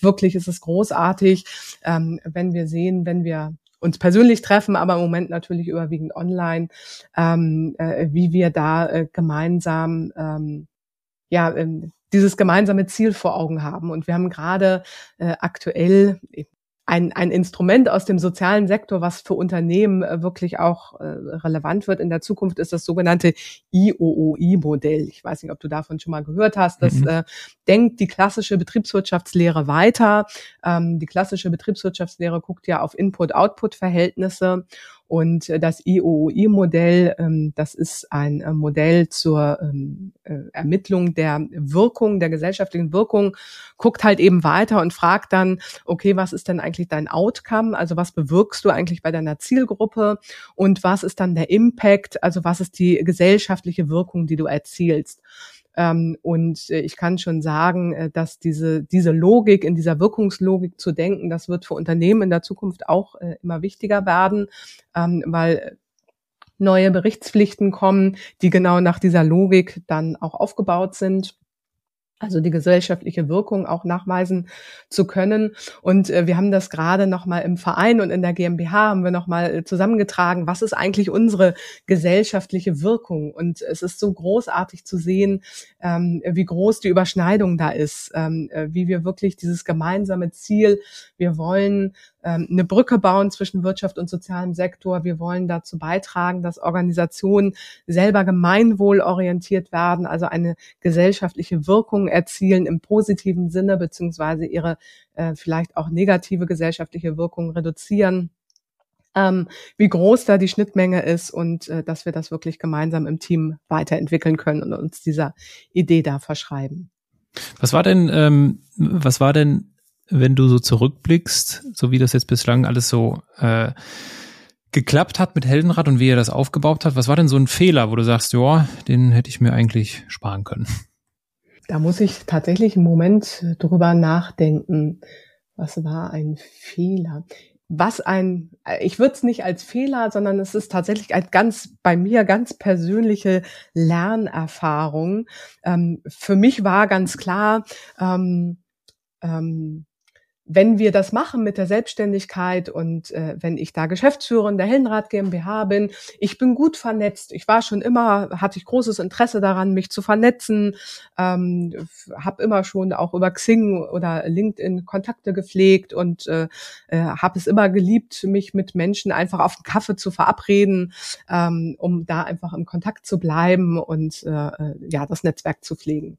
S1: wirklich ist es großartig, ähm, wenn wir sehen, wenn wir uns persönlich treffen, aber im Moment natürlich überwiegend online, ähm, äh, wie wir da äh, gemeinsam ähm, ja ähm, dieses gemeinsame Ziel vor Augen haben. Und wir haben gerade äh, aktuell ein, ein Instrument aus dem sozialen Sektor, was für Unternehmen äh, wirklich auch äh, relevant wird in der Zukunft, ist das sogenannte IOOI-Modell. Ich weiß nicht, ob du davon schon mal gehört hast. Das mhm. äh, denkt die klassische Betriebswirtschaftslehre weiter. Ähm, die klassische Betriebswirtschaftslehre guckt ja auf Input-Output-Verhältnisse und äh, das IOOI-Modell, ähm, das ist ein äh, Modell zur ähm, äh, Ermittlung der Wirkung, der gesellschaftlichen Wirkung, guckt halt eben weiter und fragt dann, okay, was ist denn eigentlich dein Outcome? Also was bewirkst du eigentlich bei deiner Zielgruppe? Und was ist dann der Impact? Also was ist die gesellschaftliche Wirkung, die du erzielst? Ähm, und äh, ich kann schon sagen, äh, dass diese, diese Logik, in dieser Wirkungslogik zu denken, das wird für Unternehmen in der Zukunft auch äh, immer wichtiger werden, ähm, weil neue Berichtspflichten kommen, die genau nach dieser Logik dann auch aufgebaut sind also die gesellschaftliche Wirkung auch nachweisen zu können. Und äh, wir haben das gerade nochmal im Verein und in der GmbH haben wir nochmal äh, zusammengetragen, was ist eigentlich unsere gesellschaftliche Wirkung? Und es ist so großartig zu sehen, ähm, wie groß die Überschneidung da ist, ähm, äh, wie wir wirklich dieses gemeinsame Ziel, wir wollen ähm, eine Brücke bauen zwischen Wirtschaft und sozialem Sektor. Wir wollen dazu beitragen, dass Organisationen selber gemeinwohlorientiert werden, also eine gesellschaftliche Wirkung erzielen im positiven Sinne, beziehungsweise ihre äh, vielleicht auch negative gesellschaftliche Wirkung reduzieren. Ähm, wie groß da die Schnittmenge ist und äh, dass wir das wirklich gemeinsam im Team weiterentwickeln können und uns dieser Idee da verschreiben.
S3: Was war denn, ähm, was war denn wenn du so zurückblickst, so wie das jetzt bislang alles so äh, geklappt hat mit Heldenrad und wie er das aufgebaut hat, was war denn so ein Fehler, wo du sagst, ja, den hätte ich mir eigentlich sparen können?
S1: Da muss ich tatsächlich einen Moment drüber nachdenken. Was war ein Fehler? Was ein, ich würde es nicht als Fehler, sondern es ist tatsächlich ein ganz, bei mir ganz persönliche Lernerfahrung. Ähm, für mich war ganz klar, ähm, ähm, wenn wir das machen mit der Selbstständigkeit und äh, wenn ich da Geschäftsführerin der Hellenrad GmbH bin, ich bin gut vernetzt. Ich war schon immer, hatte ich großes Interesse daran, mich zu vernetzen, ähm, habe immer schon auch über Xing oder LinkedIn Kontakte gepflegt und äh, äh, habe es immer geliebt, mich mit Menschen einfach auf einen Kaffee zu verabreden, ähm, um da einfach im Kontakt zu bleiben und äh, äh ja das Netzwerk zu pflegen.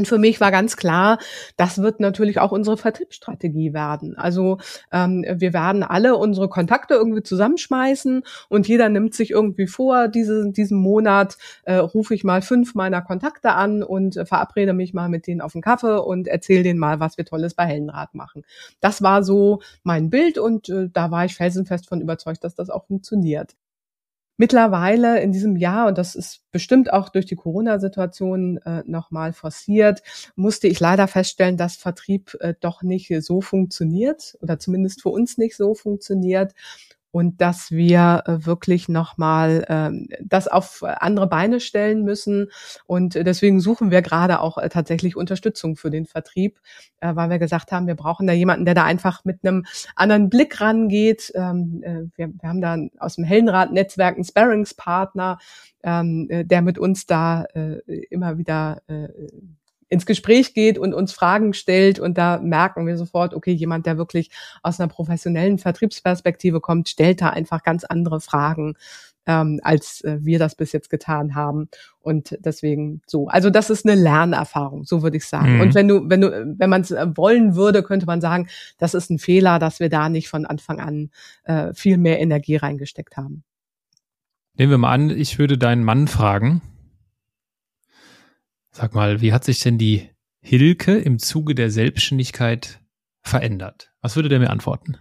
S1: Und für mich war ganz klar, das wird natürlich auch unsere Vertriebsstrategie werden. Also ähm, wir werden alle unsere Kontakte irgendwie zusammenschmeißen und jeder nimmt sich irgendwie vor, diese, diesen Monat äh, rufe ich mal fünf meiner Kontakte an und äh, verabrede mich mal mit denen auf einen Kaffee und erzähle denen mal, was wir Tolles bei Heldenrad machen. Das war so mein Bild und äh, da war ich felsenfest von überzeugt, dass das auch funktioniert. Mittlerweile in diesem Jahr, und das ist bestimmt auch durch die Corona-Situation äh, nochmal forciert, musste ich leider feststellen, dass Vertrieb äh, doch nicht so funktioniert oder zumindest für uns nicht so funktioniert und dass wir äh, wirklich nochmal ähm, das auf andere Beine stellen müssen. Und deswegen suchen wir gerade auch äh, tatsächlich Unterstützung für den Vertrieb, äh, weil wir gesagt haben, wir brauchen da jemanden, der da einfach mit einem anderen Blick rangeht. Ähm, äh, wir, haben da aus dem Heldenrad-Netzwerk einen Sparringspartner, ähm, äh, der mit uns da immer wieder äh, ins Gespräch geht und uns Fragen stellt und da merken wir sofort, okay, jemand, der wirklich aus einer professionellen Vertriebsperspektive kommt, stellt da einfach ganz andere Fragen ähm, als äh, wir das bis jetzt getan haben. Und deswegen so. Also das ist eine Lernerfahrung, so würde ich sagen. Mhm. Und wenn du, wenn du, wenn man es äh, wollen würde, könnte man sagen, das ist ein Fehler, dass wir da nicht von Anfang an äh, viel mehr Energie reingesteckt haben.
S3: Nehmen wir mal an, ich würde deinen Mann fragen, Sag mal, wie hat sich denn die Hilke im Zuge der Selbstständigkeit verändert? Was würde der mir antworten?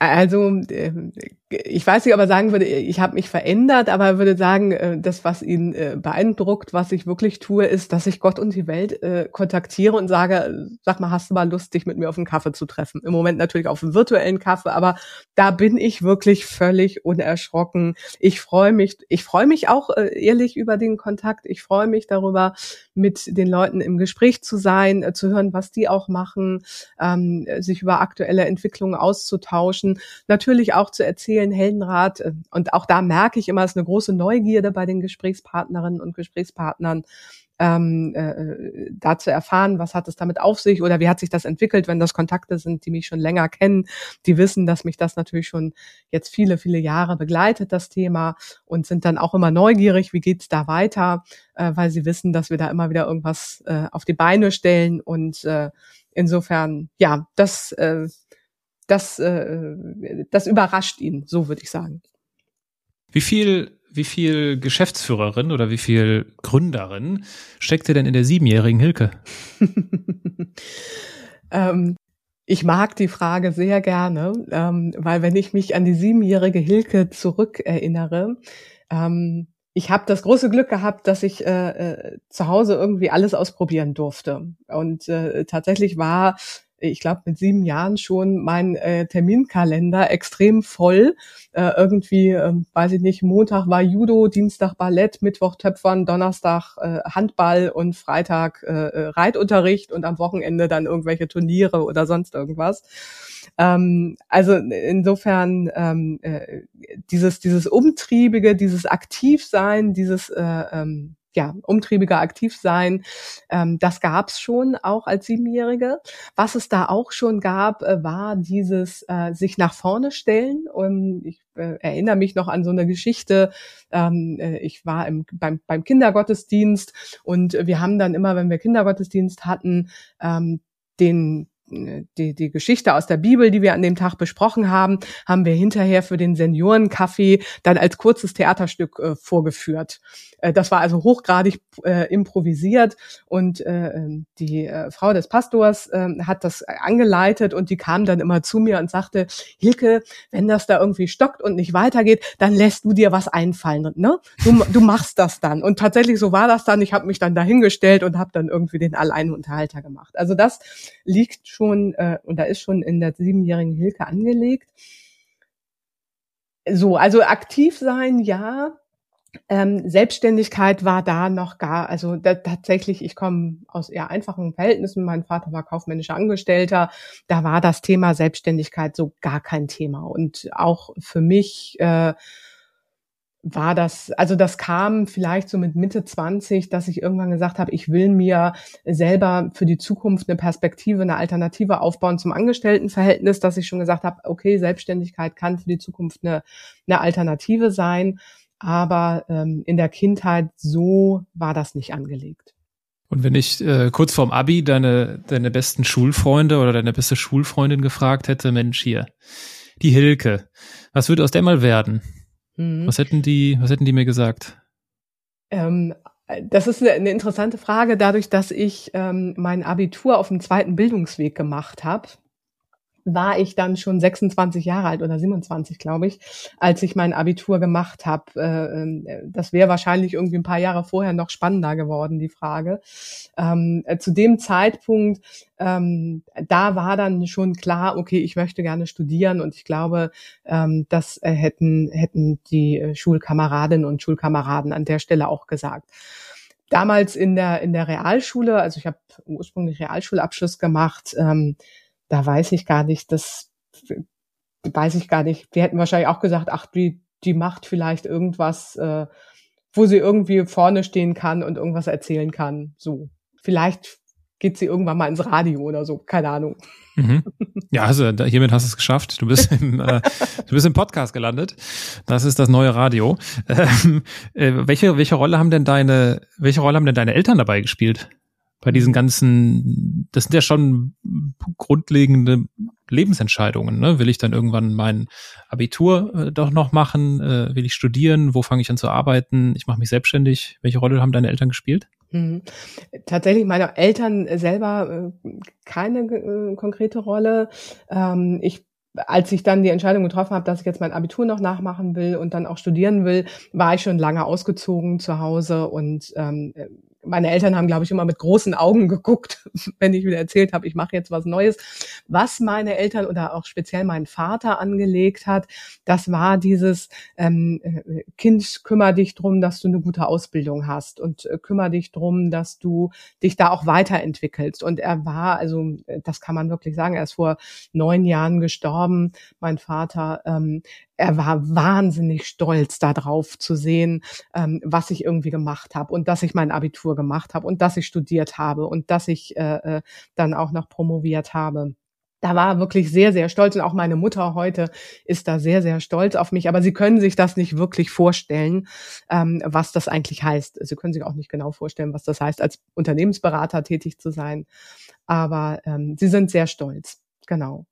S1: Also ähm, ich weiß nicht, ob er sagen würde, ich habe mich verändert, aber er würde sagen, äh, das, was ihn äh, beeindruckt, was ich wirklich tue, ist, dass ich Gott und die Welt äh, kontaktiere und sage, sag mal, hast du mal Lust, dich mit mir auf einen Kaffee zu treffen? Im Moment natürlich auf einen virtuellen Kaffee, aber da bin ich wirklich völlig unerschrocken. Ich freue mich, ich freue mich auch ehrlich über den Kontakt. Ich freue mich darüber, mit den Leuten im Gespräch zu sein, zu hören, was die auch machen, ähm, sich über aktuelle Entwicklungen auszutauschen, natürlich auch zu erzählen, Heldenrat. Äh, und auch da merke ich immer, es ist eine große Neugierde bei den Gesprächspartnerinnen und Gesprächspartnern, ähm, äh, da zu erfahren, was hat es damit auf sich oder wie hat sich das entwickelt, wenn das Kontakte sind, die mich schon länger kennen, die wissen, dass mich das natürlich schon jetzt viele, viele Jahre begleitet, das Thema, und sind dann auch immer neugierig, wie geht's da weiter, äh, weil sie wissen, dass wir da immer wieder irgendwas äh, auf die Beine stellen und äh, insofern, ja, das äh, das, äh, das überrascht ihn, so würde ich sagen.
S3: Wie viel, wie viel Geschäftsführerin oder wie viel Gründerin steckte denn in der siebenjährigen Hilke? <laughs>
S1: ähm, ich mag die Frage sehr gerne, ähm, weil wenn ich mich an die siebenjährige Hilke zurückerinnere, ähm, ich habe das große Glück gehabt, dass ich äh, äh, zu Hause irgendwie alles ausprobieren durfte. Und äh, tatsächlich war ich glaube, mit sieben Jahren schon mein äh, Terminkalender extrem voll. Äh, irgendwie, äh, weiß ich nicht, Montag war Judo, Dienstag Ballett, Mittwoch Töpfern, Donnerstag äh, Handball und Freitag äh, äh, Reitunterricht und am Wochenende dann irgendwelche Turniere oder sonst irgendwas. Ähm, also insofern ähm, äh, dieses, dieses Umtriebige, dieses Aktivsein, dieses äh, ähm, ja, umtriebiger aktiv sein. Ähm, das gab es schon auch als Siebenjährige. Was es da auch schon gab, äh, war dieses äh, sich nach vorne stellen. Und ich äh, erinnere mich noch an so eine Geschichte. Ähm, äh, ich war im, beim, beim Kindergottesdienst und wir haben dann immer, wenn wir Kindergottesdienst hatten, ähm, den die, die Geschichte aus der Bibel, die wir an dem Tag besprochen haben, haben wir hinterher für den Seniorencafé dann als kurzes Theaterstück äh, vorgeführt. Äh, das war also hochgradig äh, improvisiert und äh, die äh, Frau des Pastors äh, hat das angeleitet und die kam dann immer zu mir und sagte, Hilke, wenn das da irgendwie stockt und nicht weitergeht, dann lässt du dir was einfallen. Ne? Du, du machst das dann. Und tatsächlich so war das dann. Ich habe mich dann dahingestellt und habe dann irgendwie den Alleinunterhalter gemacht. Also das liegt schon, äh, und da ist schon in der siebenjährigen Hilke angelegt. So, also aktiv sein, ja. Ähm, Selbstständigkeit war da noch gar, also da, tatsächlich, ich komme aus eher einfachen Verhältnissen. Mein Vater war kaufmännischer Angestellter. Da war das Thema Selbstständigkeit so gar kein Thema. Und auch für mich äh, war das, also das kam vielleicht so mit Mitte 20, dass ich irgendwann gesagt habe, ich will mir selber für die Zukunft eine Perspektive, eine Alternative aufbauen zum Angestelltenverhältnis, dass ich schon gesagt habe, okay, Selbstständigkeit kann für die Zukunft eine, eine Alternative sein, aber ähm, in der Kindheit so war das nicht angelegt.
S3: Und wenn ich äh, kurz vorm Abi deine, deine besten Schulfreunde oder deine beste Schulfreundin gefragt hätte, Mensch hier, die Hilke, was würde aus der mal werden? Mhm. Was hätten die, was hätten die mir gesagt?
S1: Ähm, das ist eine, interessante Frage, dadurch, dass ich ähm, mein Abitur auf dem zweiten Bildungsweg gemacht habe war ich dann schon 26 Jahre alt oder 27, glaube ich, als ich mein Abitur gemacht habe. Äh, ähm, das wäre wahrscheinlich irgendwie ein paar Jahre vorher noch spannender geworden, die Frage. Ähm, äh, zu dem Zeitpunkt, ähm, da war dann schon klar, okay, ich möchte gerne studieren und ich glaube, das äh, hätten, hätten die Schulkameradinnen und Schulkameraden an der Stelle auch gesagt damals in der in der Realschule, also ich habe ursprünglich Realschulabschluss gemacht, da weiß ich gar nicht, das weiß ich gar nicht. Die hätten wahrscheinlich auch gesagt, ach, die, die macht vielleicht irgendwas, äh, wo sie irgendwie vorne stehen kann und irgendwas erzählen kann. So. Vielleicht geht sie irgendwann mal ins Radio oder so, keine Ahnung.
S3: Mhm. Ja, also hiermit hast du es geschafft. Du bist im, äh, du bist im Podcast gelandet. Das ist das neue Radio. Ähm, äh, welche welche Rolle haben denn deine welche Rolle haben denn deine Eltern dabei gespielt? Bei diesen ganzen, das sind ja schon grundlegende Lebensentscheidungen. Ne? Will ich dann irgendwann mein Abitur äh, doch noch machen? Äh, will ich studieren? Wo fange ich an zu arbeiten? Ich mache mich selbstständig. Welche Rolle haben deine Eltern gespielt?
S1: Mhm. Tatsächlich meine Eltern selber äh, keine äh, konkrete Rolle. Ähm, ich als ich dann die Entscheidung getroffen habe, dass ich jetzt mein Abitur noch nachmachen will und dann auch studieren will, war ich schon lange ausgezogen zu Hause und ähm, meine Eltern haben, glaube ich, immer mit großen Augen geguckt, <laughs> wenn ich wieder erzählt habe, ich mache jetzt was Neues. Was meine Eltern oder auch speziell mein Vater angelegt hat, das war dieses ähm, äh, Kind, kümmere dich drum, dass du eine gute Ausbildung hast und äh, kümmere dich drum, dass du dich da auch weiterentwickelst. Und er war, also das kann man wirklich sagen, er ist vor neun Jahren gestorben, mein Vater. Ähm, er war wahnsinnig stolz darauf zu sehen, ähm, was ich irgendwie gemacht habe und dass ich mein Abitur gemacht habe und dass ich studiert habe und dass ich äh, äh, dann auch noch promoviert habe. Da war wirklich sehr, sehr stolz und auch meine Mutter heute ist da sehr, sehr stolz auf mich. Aber sie können sich das nicht wirklich vorstellen, ähm, was das eigentlich heißt. Sie können sich auch nicht genau vorstellen, was das heißt, als Unternehmensberater tätig zu sein. Aber ähm, sie sind sehr stolz. Genau.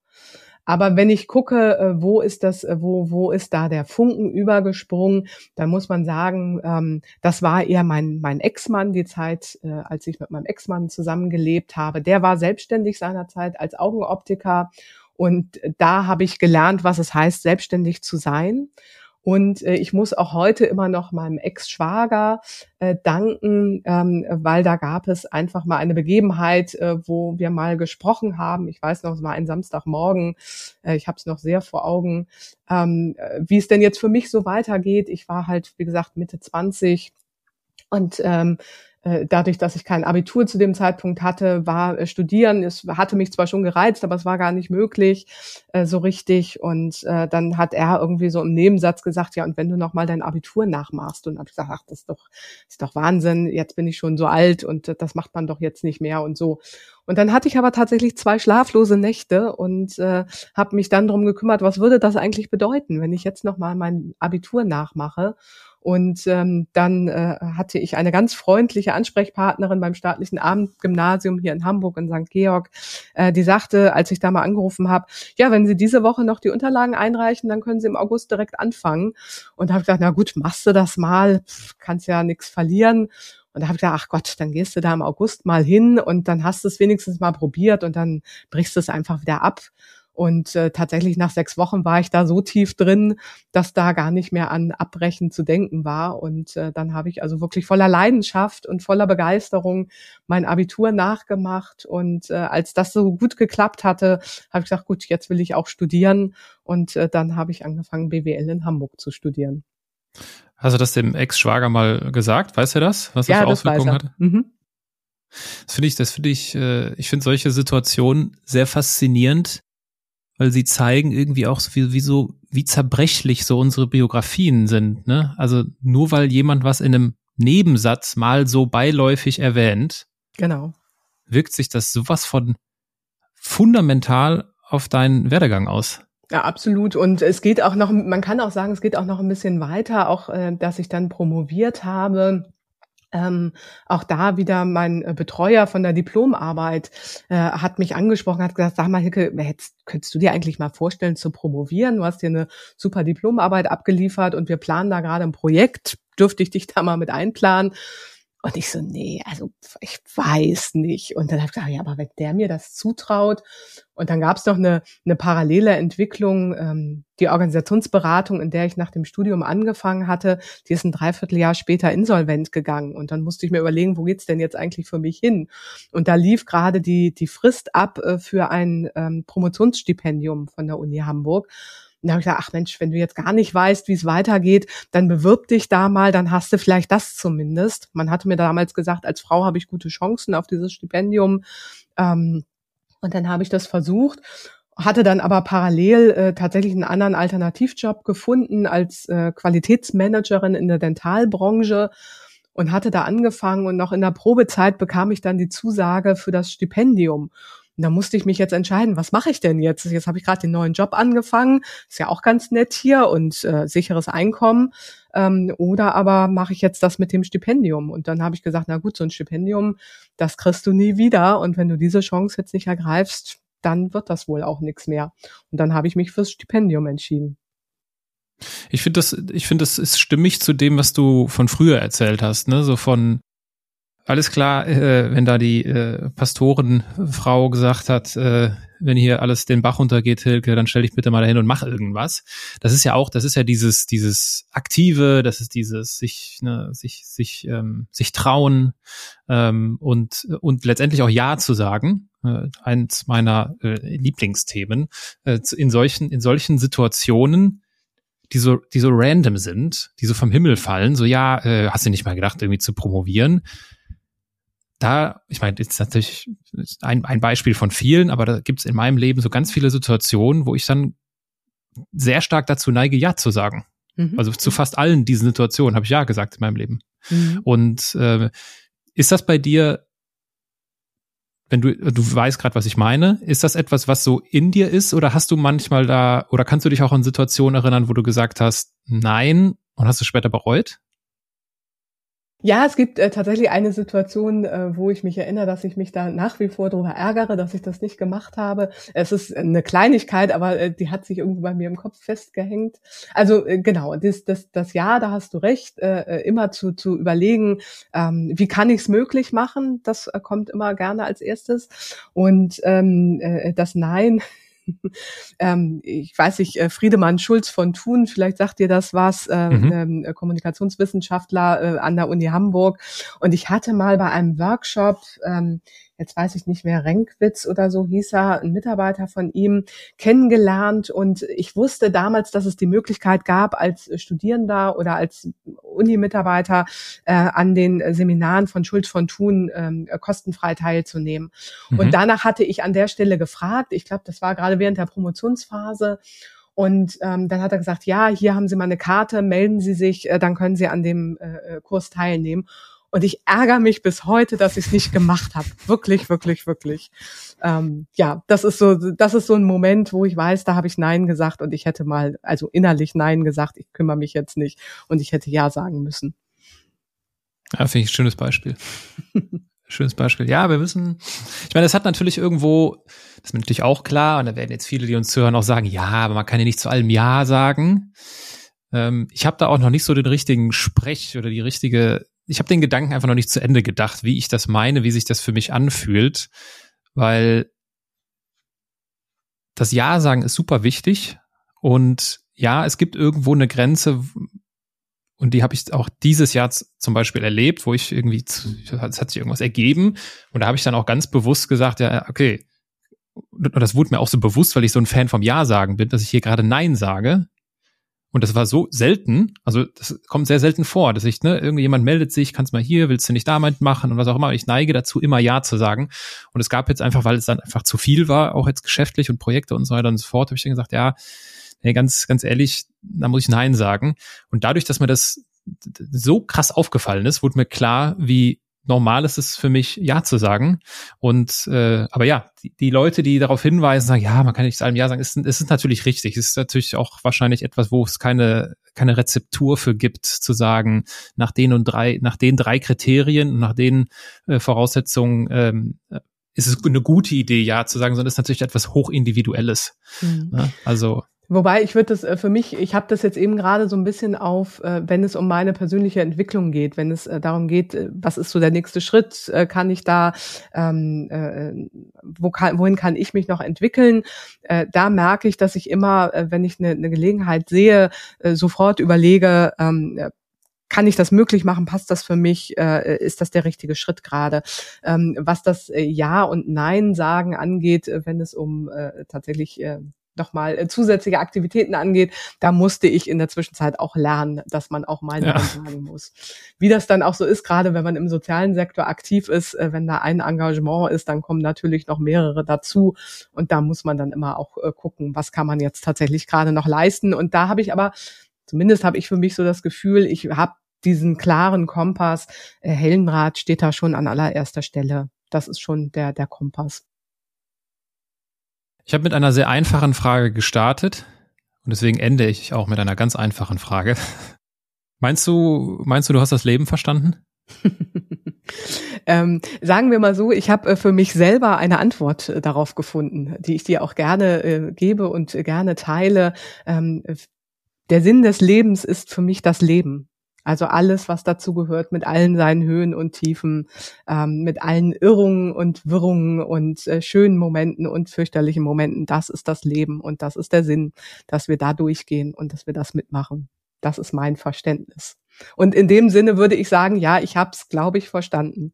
S1: Aber wenn ich gucke, äh, wo ist das, äh, wo, wo ist da der Funken übergesprungen, dann muss man sagen, ähm, das war eher mein, mein Ex-Mann, die Zeit, äh, als ich mit meinem Ex-Mann zusammengelebt habe. Der war selbstständig seinerzeit als Augenoptiker und da habe ich gelernt, was es heißt, selbstständig zu sein. Und äh, ich muss auch heute immer noch meinem Ex-Schwager äh, danken, ähm, weil da gab es einfach mal eine Begebenheit, äh, wo wir mal gesprochen haben. Ich weiß noch, es war ein Samstagmorgen. Äh, ich habe es noch sehr vor Augen, ähm, äh, wie es denn jetzt für mich so weitergeht. Ich war halt, wie gesagt, Mitte 20 und ähm, äh, dadurch, dass ich kein Abitur zu dem Zeitpunkt hatte, war äh, Studieren, es hatte mich zwar schon gereizt, aber es war gar nicht möglich äh, so richtig. Und äh, dann hat er irgendwie so im Nebensatz gesagt, ja, und wenn du noch mal dein Abitur nachmachst, und habe ich gesagt, ach, das ist doch, ist doch Wahnsinn, jetzt bin ich schon so alt und äh, das macht man doch jetzt nicht mehr und so. Und dann hatte ich aber tatsächlich zwei schlaflose Nächte und äh, habe mich dann drum gekümmert, was würde das eigentlich bedeuten, wenn ich jetzt noch mal mein Abitur nachmache? Und ähm, dann äh, hatte ich eine ganz freundliche Ansprechpartnerin beim staatlichen Abendgymnasium hier in Hamburg in St. Georg, äh, die sagte, als ich da mal angerufen habe, ja, wenn Sie diese Woche noch die Unterlagen einreichen, dann können Sie im August direkt anfangen. Und da habe ich gesagt, na gut, machst du das mal, kannst ja nichts verlieren. Und da habe ich gedacht, ach Gott, dann gehst du da im August mal hin und dann hast du es wenigstens mal probiert und dann brichst du es einfach wieder ab. Und äh, tatsächlich nach sechs Wochen war ich da so tief drin, dass da gar nicht mehr an Abbrechen zu denken war. Und äh, dann habe ich also wirklich voller Leidenschaft und voller Begeisterung mein Abitur nachgemacht. Und äh, als das so gut geklappt hatte, habe ich gesagt, gut, jetzt will ich auch studieren. Und äh, dann habe ich angefangen, BWL in Hamburg zu studieren.
S3: Hast du das dem Ex-Schwager mal gesagt? Weiß er das? Was das ja, für Auswirkungen hatte? Mhm. Das finde ich, das finde ich, äh, ich finde solche Situationen sehr faszinierend, weil sie zeigen irgendwie auch so wie, wie so, wie zerbrechlich so unsere Biografien sind, ne? Also nur weil jemand was in einem Nebensatz mal so beiläufig erwähnt.
S1: Genau.
S3: Wirkt sich das sowas von fundamental auf deinen Werdegang aus.
S1: Ja, absolut. Und es geht auch noch, man kann auch sagen, es geht auch noch ein bisschen weiter, auch äh, dass ich dann promoviert habe ähm, auch da wieder mein äh, Betreuer von der Diplomarbeit äh, hat mich angesprochen, hat gesagt, sag mal, Hicke, hättest, könntest du dir eigentlich mal vorstellen zu promovieren? Du hast dir eine super Diplomarbeit abgeliefert und wir planen da gerade ein Projekt. Dürfte ich dich da mal mit einplanen? Und ich so, nee, also ich weiß nicht. Und dann habe ich gesagt, ja, aber wenn der mir das zutraut. Und dann gab es noch eine, eine parallele Entwicklung, ähm, die Organisationsberatung, in der ich nach dem Studium angefangen hatte, die ist ein Dreivierteljahr später insolvent gegangen. Und dann musste ich mir überlegen, wo geht's denn jetzt eigentlich für mich hin? Und da lief gerade die, die Frist ab äh, für ein ähm, Promotionsstipendium von der Uni Hamburg. Und habe ich gesagt, ach Mensch, wenn du jetzt gar nicht weißt, wie es weitergeht, dann bewirb dich da mal, dann hast du vielleicht das zumindest. Man hatte mir damals gesagt, als Frau habe ich gute Chancen auf dieses Stipendium. Ähm, und dann habe ich das versucht hatte dann aber parallel äh, tatsächlich einen anderen Alternativjob gefunden als äh, Qualitätsmanagerin in der Dentalbranche und hatte da angefangen und noch in der Probezeit bekam ich dann die Zusage für das Stipendium. Und da musste ich mich jetzt entscheiden, was mache ich denn jetzt? Jetzt habe ich gerade den neuen Job angefangen, ist ja auch ganz nett hier und äh, sicheres Einkommen. Ähm, oder aber mache ich jetzt das mit dem Stipendium? Und dann habe ich gesagt, na gut, so ein Stipendium, das kriegst du nie wieder. Und wenn du diese Chance jetzt nicht ergreifst, dann wird das wohl auch nichts mehr. Und dann habe ich mich fürs Stipendium entschieden.
S3: Ich finde das, ich finde das ist stimmig zu dem, was du von früher erzählt hast, ne? So von alles klar, äh, wenn da die äh, Pastorenfrau gesagt hat, äh, wenn hier alles den Bach runtergeht, Hilke, dann stell dich bitte mal dahin und mach irgendwas. Das ist ja auch, das ist ja dieses, dieses aktive, das ist dieses sich, ne, sich, sich, ähm, sich trauen ähm, und und letztendlich auch Ja zu sagen. Äh, eins meiner äh, Lieblingsthemen äh, in solchen in solchen Situationen die so, die so random sind, die so vom Himmel fallen, so ja, äh, hast du nicht mal gedacht, irgendwie zu promovieren? Da, ich meine, jetzt natürlich ein, ein Beispiel von vielen, aber da gibt es in meinem Leben so ganz viele Situationen, wo ich dann sehr stark dazu neige, Ja zu sagen. Mhm. Also zu fast allen diesen Situationen habe ich Ja gesagt in meinem Leben. Mhm. Und äh, ist das bei dir, wenn du, du weißt gerade, was ich meine, ist das etwas, was so in dir ist oder hast du manchmal da, oder kannst du dich auch an Situationen erinnern, wo du gesagt hast, nein und hast du später bereut?
S1: Ja, es gibt äh, tatsächlich eine Situation, äh, wo ich mich erinnere, dass ich mich da nach wie vor darüber ärgere, dass ich das nicht gemacht habe. Es ist eine Kleinigkeit, aber äh, die hat sich irgendwie bei mir im Kopf festgehängt. Also äh, genau, das, das, das Ja, da hast du recht, äh, äh immer zu, zu überlegen, ähm, wie kann ich es möglich machen? Das äh, kommt immer gerne als erstes. Und ähm, äh, das Nein <laughs> ähm, ich weiß nicht, äh, Friedemann Schulz von Thun, vielleicht sagt ihr das was, äh, mhm. ähm, Kommunikationswissenschaftler äh, an der Uni Hamburg. Und ich hatte mal bei einem Workshop, ähm, jetzt weiß ich nicht mehr, Renkwitz oder so hieß er, ein Mitarbeiter von ihm, kennengelernt. Und ich wusste damals, dass es die Möglichkeit gab, als Studierender oder als Uni-Mitarbeiter äh, an den Seminaren von Schulz von Thun ähm, kostenfrei teilzunehmen. Mhm. Und danach hatte ich an der Stelle gefragt, ich glaube, das war gerade während der Promotionsphase, und ähm, dann hat er gesagt, ja, hier haben Sie mal eine Karte, melden Sie sich, äh, dann können Sie an dem äh, äh Kurs teilnehmen. Und ich ärgere mich bis heute, dass ich es nicht gemacht habe. Wirklich, wirklich, wirklich. Ähm, ja, das ist so, das ist so ein Moment, wo ich weiß, da habe ich Nein gesagt und ich hätte mal, also innerlich Nein gesagt, ich kümmere mich jetzt nicht und ich hätte Ja sagen müssen.
S3: Ja, finde ich ein schönes Beispiel. <laughs> schönes Beispiel. Ja, wir müssen, ich meine, das hat natürlich irgendwo, das ist mir natürlich auch klar, und da werden jetzt viele, die uns zuhören, auch sagen, ja, aber man kann ja nicht zu allem Ja sagen. Ähm, ich habe da auch noch nicht so den richtigen Sprech oder die richtige ich habe den Gedanken einfach noch nicht zu Ende gedacht, wie ich das meine, wie sich das für mich anfühlt, weil das Ja sagen ist super wichtig und ja, es gibt irgendwo eine Grenze und die habe ich auch dieses Jahr zum Beispiel erlebt, wo ich irgendwie, es hat sich irgendwas ergeben und da habe ich dann auch ganz bewusst gesagt, ja, okay, und das wurde mir auch so bewusst, weil ich so ein Fan vom Ja sagen bin, dass ich hier gerade Nein sage, und das war so selten, also das kommt sehr selten vor, dass ich, ne, irgendjemand meldet sich, kannst mal hier, willst du nicht da machen und was auch immer. Ich neige dazu, immer Ja zu sagen. Und es gab jetzt einfach, weil es dann einfach zu viel war, auch jetzt geschäftlich und Projekte und so weiter und so fort, habe ich dann gesagt, ja, nee, ganz, ganz ehrlich, da muss ich Nein sagen. Und dadurch, dass mir das so krass aufgefallen ist, wurde mir klar, wie normal ist es für mich, ja zu sagen. Und äh, aber ja, die, die Leute, die darauf hinweisen, sagen, ja, man kann nicht zu allem ja sagen, ist, ist natürlich richtig. Es ist natürlich auch wahrscheinlich etwas, wo es keine keine Rezeptur für gibt, zu sagen, nach den und drei, nach den drei Kriterien und nach den äh, Voraussetzungen ähm, ist es eine gute Idee, ja zu sagen, sondern es ist natürlich etwas hochindividuelles. Mhm. Ne? Also
S1: Wobei ich würde das äh, für mich, ich habe das jetzt eben gerade so ein bisschen auf, äh, wenn es um meine persönliche Entwicklung geht, wenn es äh, darum geht, was ist so der nächste Schritt, kann ich da, ähm, äh, wo kann, wohin kann ich mich noch entwickeln? Äh, da merke ich, dass ich immer, wenn ich eine, eine Gelegenheit sehe, sofort überlege, ähm, kann ich das möglich machen? Passt das für mich? Äh, ist das der richtige Schritt gerade? Ähm, was das Ja und Nein sagen angeht, wenn es um äh, tatsächlich äh, nochmal äh, zusätzliche Aktivitäten angeht, da musste ich in der Zwischenzeit auch lernen, dass man auch mal ja. sagen muss. Wie das dann auch so ist, gerade wenn man im sozialen Sektor aktiv ist, äh, wenn da ein Engagement ist, dann kommen natürlich noch mehrere dazu und da muss man dann immer auch äh, gucken, was kann man jetzt tatsächlich gerade noch leisten und da habe ich aber zumindest habe ich für mich so das Gefühl, ich habe diesen klaren Kompass, Hellenrad steht da schon an allererster Stelle. Das ist schon der der Kompass.
S3: Ich habe mit einer sehr einfachen Frage gestartet und deswegen ende ich auch mit einer ganz einfachen Frage. <laughs> Meinst du, meinst du, du hast das Leben verstanden? <laughs>
S1: ähm, sagen wir mal so, ich habe äh, für mich selber eine Antwort äh, darauf gefunden, die ich dir auch gerne äh, gebe und gerne teile. Ähm, der Sinn des Lebens ist für mich das Leben. Also alles, was dazu gehört, mit allen seinen Höhen und Tiefen, ähm, mit allen Irrungen und Wirrungen und äh, schönen Momenten und fürchterlichen Momenten, das ist das Leben und das ist der Sinn, dass wir da durchgehen und dass wir das mitmachen. Das ist mein Verständnis. Und in dem Sinne würde ich sagen, ja, ich habe es, glaube ich, verstanden.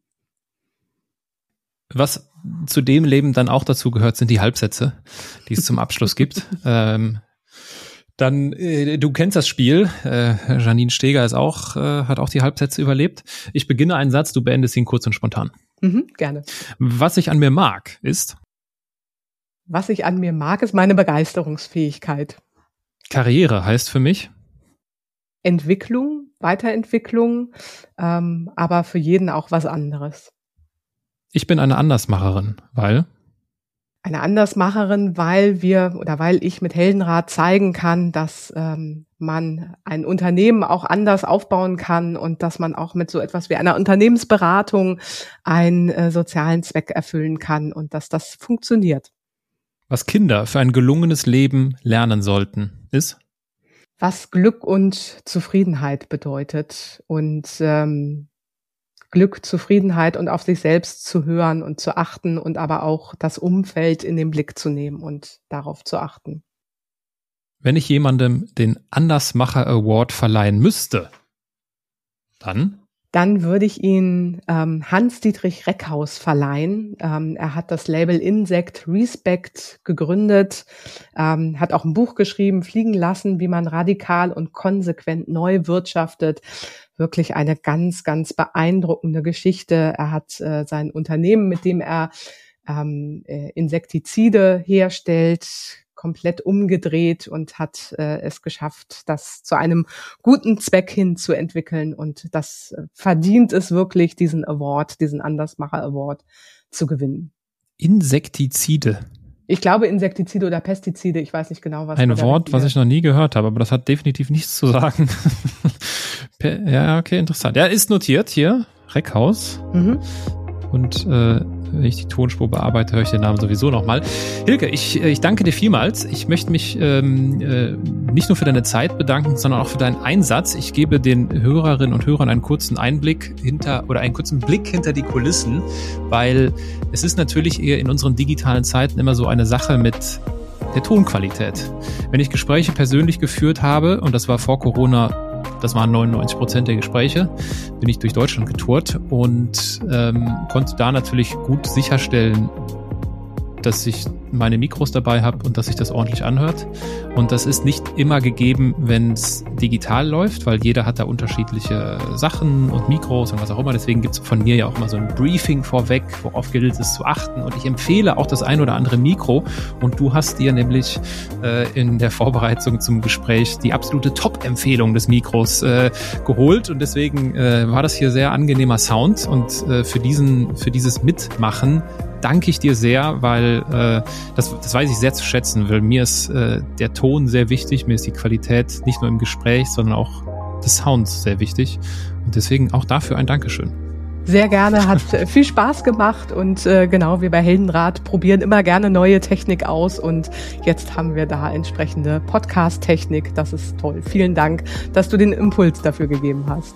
S3: Was zu dem Leben dann auch dazu gehört, sind die Halbsätze, die es zum Abschluss gibt. <laughs> Ähm, dann, äh, du kennst das Spiel. Äh, Janine Steger ist auch, äh, hat auch die Halbsätze überlebt. Ich beginne einen Satz, du beendest ihn kurz und spontan.
S1: Mhm, gerne.
S3: Was ich an mir mag, ist.
S1: Was ich an mir mag, ist meine Begeisterungsfähigkeit.
S3: Karriere heißt für mich.
S1: Entwicklung, Weiterentwicklung, ähm, aber für jeden auch was anderes.
S3: Ich bin eine Andersmacherin, weil
S1: eine Andersmacherin, weil wir oder weil ich mit Heldenrat zeigen kann, dass ähm, man ein Unternehmen auch anders aufbauen kann und dass man auch mit so etwas wie einer Unternehmensberatung einen äh, sozialen Zweck erfüllen kann und dass das funktioniert.
S3: Was Kinder für ein gelungenes Leben lernen sollten, ist?
S1: Was Glück und Zufriedenheit bedeutet und ähm, Glück, Zufriedenheit und auf sich selbst zu hören und zu achten und aber auch das Umfeld in den Blick zu nehmen und darauf zu achten.
S3: Wenn ich jemandem den Andersmacher Award verleihen müsste, dann?
S1: Dann würde ich ihn ähm, Hans-Dietrich Reckhaus verleihen. Ähm, er hat das Label Insect Respect gegründet, ähm, hat auch ein Buch geschrieben, Fliegen lassen, wie man radikal und konsequent neu wirtschaftet wirklich eine ganz, ganz beeindruckende Geschichte. Er hat äh, sein Unternehmen, mit dem er ähm, äh, Insektizide herstellt, komplett umgedreht und hat äh, es geschafft, das zu einem guten Zweck hin zu entwickeln. Und das äh, verdient es wirklich, diesen Award, diesen Andersmacher Award zu gewinnen.
S3: Insektizide.
S1: Ich glaube Insektizide oder Pestizide, ich weiß nicht genau, was.
S3: Ein Wort, was ich noch nie gehört habe, aber das hat definitiv nichts zu sagen. <laughs> ja, okay, interessant. Ja, ist notiert hier, Reckhaus. Mhm. Und äh, wenn ich die Tonspur bearbeite, höre ich den Namen sowieso nochmal. Hilke, ich, äh, ich danke dir vielmals. Ich möchte mich ähm, äh, nicht nur für deine Zeit bedanken, sondern auch für deinen Einsatz. Ich gebe den Hörerinnen und Hörern einen kurzen Einblick hinter oder einen kurzen Blick hinter die Kulissen, weil es ist natürlich eher in unseren digitalen Zeiten immer so eine Sache mit der Tonqualität. Wenn ich Gespräche persönlich geführt habe, und das war vor Corona das waren 99 Prozent der Gespräche, bin ich durch Deutschland getourt und ähm, konnte da natürlich gut sicherstellen, dass ich meine Mikros dabei habe und dass sich das ordentlich anhört. Und das ist nicht immer gegeben, wenn es digital läuft, weil jeder hat da unterschiedliche Sachen und Mikros und was auch immer. Deswegen gibt es von mir ja auch immer so ein Briefing vorweg, worauf gilt es zu achten. Und ich empfehle auch das ein oder andere Mikro. Und du hast dir nämlich äh, in der Vorbereitung zum Gespräch die absolute Top-Empfehlung des Mikros äh, geholt. Und deswegen äh, war das hier sehr angenehmer Sound. Und äh, für diesen, für dieses Mitmachen danke ich dir sehr, weil äh, das, das weiß ich sehr zu schätzen, weil mir ist äh, der Ton sehr wichtig, mir ist die Qualität nicht nur im Gespräch, sondern auch des Sounds sehr wichtig. Und deswegen auch dafür ein Dankeschön.
S1: Sehr gerne, hat <laughs> viel Spaß gemacht und äh, genau, wir bei Heldenrat probieren immer gerne neue Technik aus und jetzt haben wir da entsprechende Podcast-Technik. Das ist toll. Vielen Dank, dass du den Impuls dafür gegeben hast.